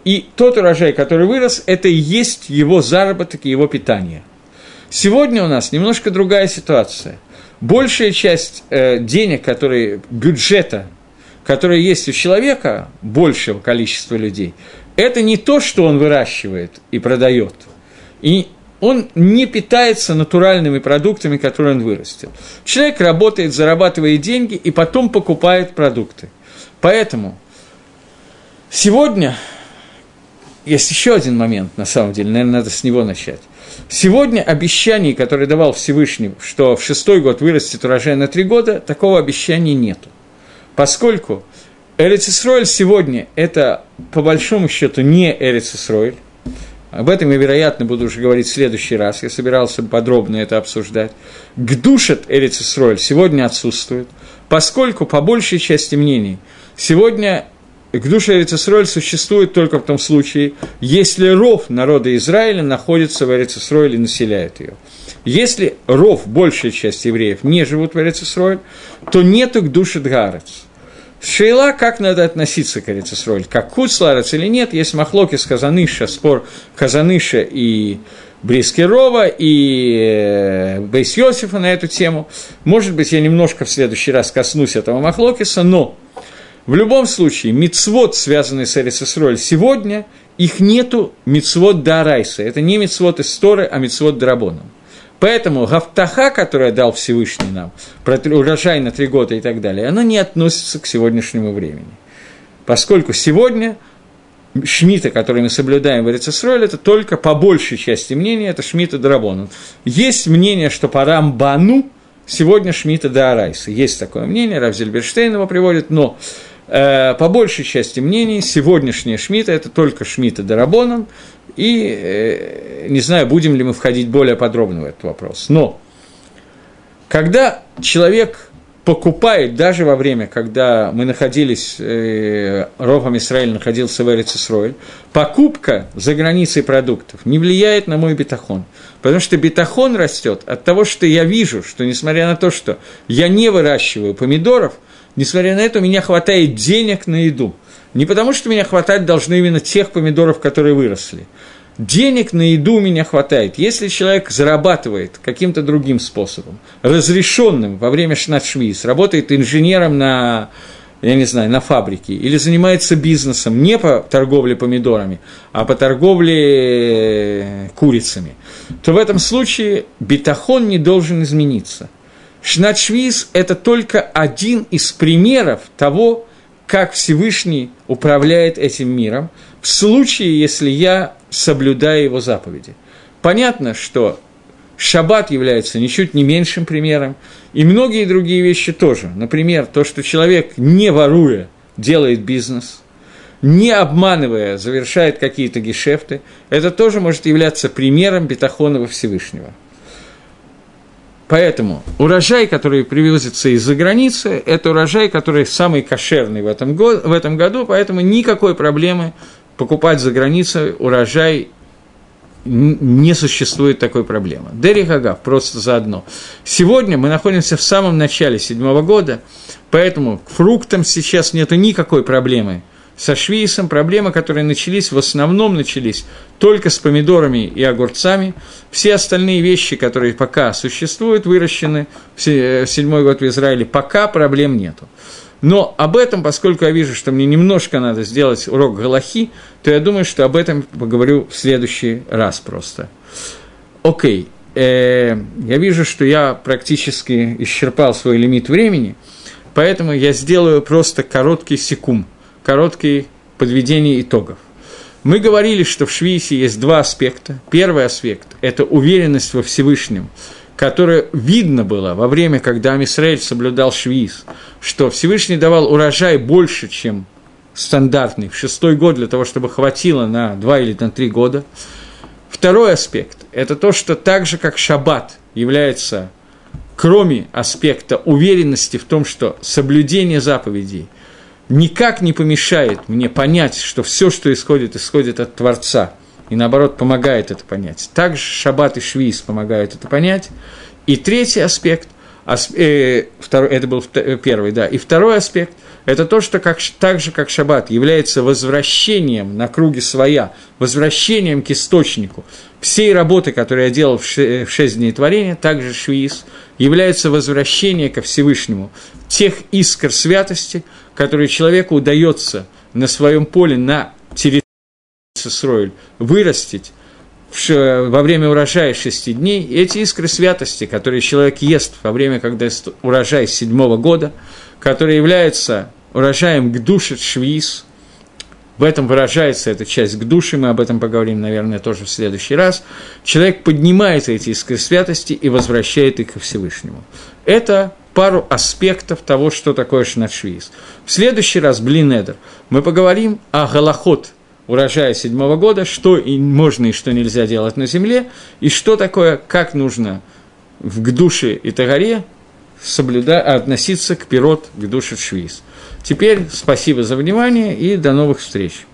и тот урожай, который вырос, это и есть его заработок и его питание. Сегодня у нас немножко другая ситуация. Большая часть э, денег, которые бюджета которое есть у человека, большего количества людей, это не то, что он выращивает и продает. И он не питается натуральными продуктами, которые он вырастил. Человек работает, зарабатывает деньги и потом покупает продукты. Поэтому сегодня есть еще один момент, на самом деле, наверное, надо с него начать. Сегодня обещаний, которые давал Всевышний, что в шестой год вырастет урожай на три года, такого обещания нету поскольку Эрицисройль сегодня – это, по большому счету, не Эрицисройль, об этом я, вероятно, буду уже говорить в следующий раз. Я собирался подробно это обсуждать. Гдушет Эрицисройль сегодня отсутствует, поскольку, по большей части мнений, сегодня Гдуша Эрицисройль существует только в том случае, если ров народа Израиля находится в Эрицисройле и населяет ее. Если ров, большая часть евреев, не живут в Эрицисройль, то нету к душе Дгарец. Шейла, как надо относиться к Эрицисройль, как Куцларец или нет, есть махлоки с Казаныша, спор Казаныша и Брискерова и э, Бейс Йосифа на эту тему. Может быть, я немножко в следующий раз коснусь этого Махлокиса, но в любом случае, мицвод, связанный с Эрицисроль сегодня, их нету мицвод Дарайса. Это не мицвод из Торы, а мицвод Драбоном. Поэтому гафтаха, которая дал Всевышний нам, про урожай на три года и так далее, она не относится к сегодняшнему времени. Поскольку сегодня Шмита, который мы соблюдаем в Эрицесроле, это только по большей части мнения, это Шмита Драбону. Есть мнение, что по Рамбану сегодня Шмита Даарайса. Есть такое мнение, Равзельберштейн его приводит, но э, по большей части мнений сегодняшняя Шмита – это только Шмита Дарабоном, и э, не знаю, будем ли мы входить более подробно в этот вопрос. Но когда человек покупает, даже во время, когда мы находились, э, Ровам Израиль находился в Эрицисройль, покупка за границей продуктов не влияет на мой бетахон. Потому что бетахон растет от того, что я вижу, что несмотря на то, что я не выращиваю помидоров, несмотря на это у меня хватает денег на еду. Не потому, что меня хватать должны именно тех помидоров, которые выросли – денег на еду меня хватает. Если человек зарабатывает каким-то другим способом, разрешенным во время шнатшвиз, работает инженером на, я не знаю, на фабрике, или занимается бизнесом не по торговле помидорами, а по торговле э, курицами, то в этом случае бетахон не должен измениться. Шнатшвиз – это только один из примеров того, как Всевышний управляет этим миром, в случае, если я соблюдаю его заповеди. Понятно, что шаббат является ничуть не меньшим примером, и многие другие вещи тоже. Например, то, что человек, не воруя, делает бизнес, не обманывая, завершает какие-то гешефты, это тоже может являться примером Бетахонова Всевышнего – Поэтому урожай, который привозится из-за границы, это урожай, который самый кошерный в этом, го- в этом году, поэтому никакой проблемы покупать за границей урожай не существует такой проблемы. Дерри Хагав, просто заодно. Сегодня мы находимся в самом начале седьмого года, поэтому к фруктам сейчас нет никакой проблемы со швейсом, проблемы, которые начались, в основном начались только с помидорами и огурцами. Все остальные вещи, которые пока существуют, выращены в седьмой год в Израиле, пока проблем нету. Но об этом, поскольку я вижу, что мне немножко надо сделать урок Галахи, то я думаю, что об этом поговорю в следующий раз просто. Окей, э, я вижу, что я практически исчерпал свой лимит времени, поэтому я сделаю просто короткий секунд короткие подведение итогов. Мы говорили, что в Швейсе есть два аспекта. Первый аспект – это уверенность во Всевышнем, которая видно было во время, когда Амисраэль соблюдал Швейс, что Всевышний давал урожай больше, чем стандартный, в шестой год для того, чтобы хватило на два или на три года. Второй аспект – это то, что так же, как Шаббат является, кроме аспекта уверенности в том, что соблюдение заповедей – никак не помешает мне понять, что все, что исходит, исходит от Творца, и наоборот помогает это понять. Также Шаббат и Швиз помогают это понять. И третий аспект, э, второй, это был первый, да, и второй аспект – это то, что как, так же, как Шаббат является возвращением на круге своя, возвращением к источнику. Всей работы, которую я делал в шесть дней творения, также Швиз, является возвращение ко Всевышнему тех искр святости – которые человеку удается на своем поле, на территории Сроиль, вырастить во время урожая шести дней, эти искры святости, которые человек ест во время, когда урожай седьмого года, которые являются урожаем к душе швиз, в этом выражается эта часть к душе, мы об этом поговорим, наверное, тоже в следующий раз. Человек поднимает эти искры святости и возвращает их ко Всевышнему. Это пару аспектов того, что такое шнатшвиз. В следующий раз, блин, Эдер, мы поговорим о голоход урожая седьмого года, что и можно и что нельзя делать на земле, и что такое, как нужно в Гдуше и Тагаре соблюда... относиться к пирот, к душе. Теперь спасибо за внимание и до новых встреч.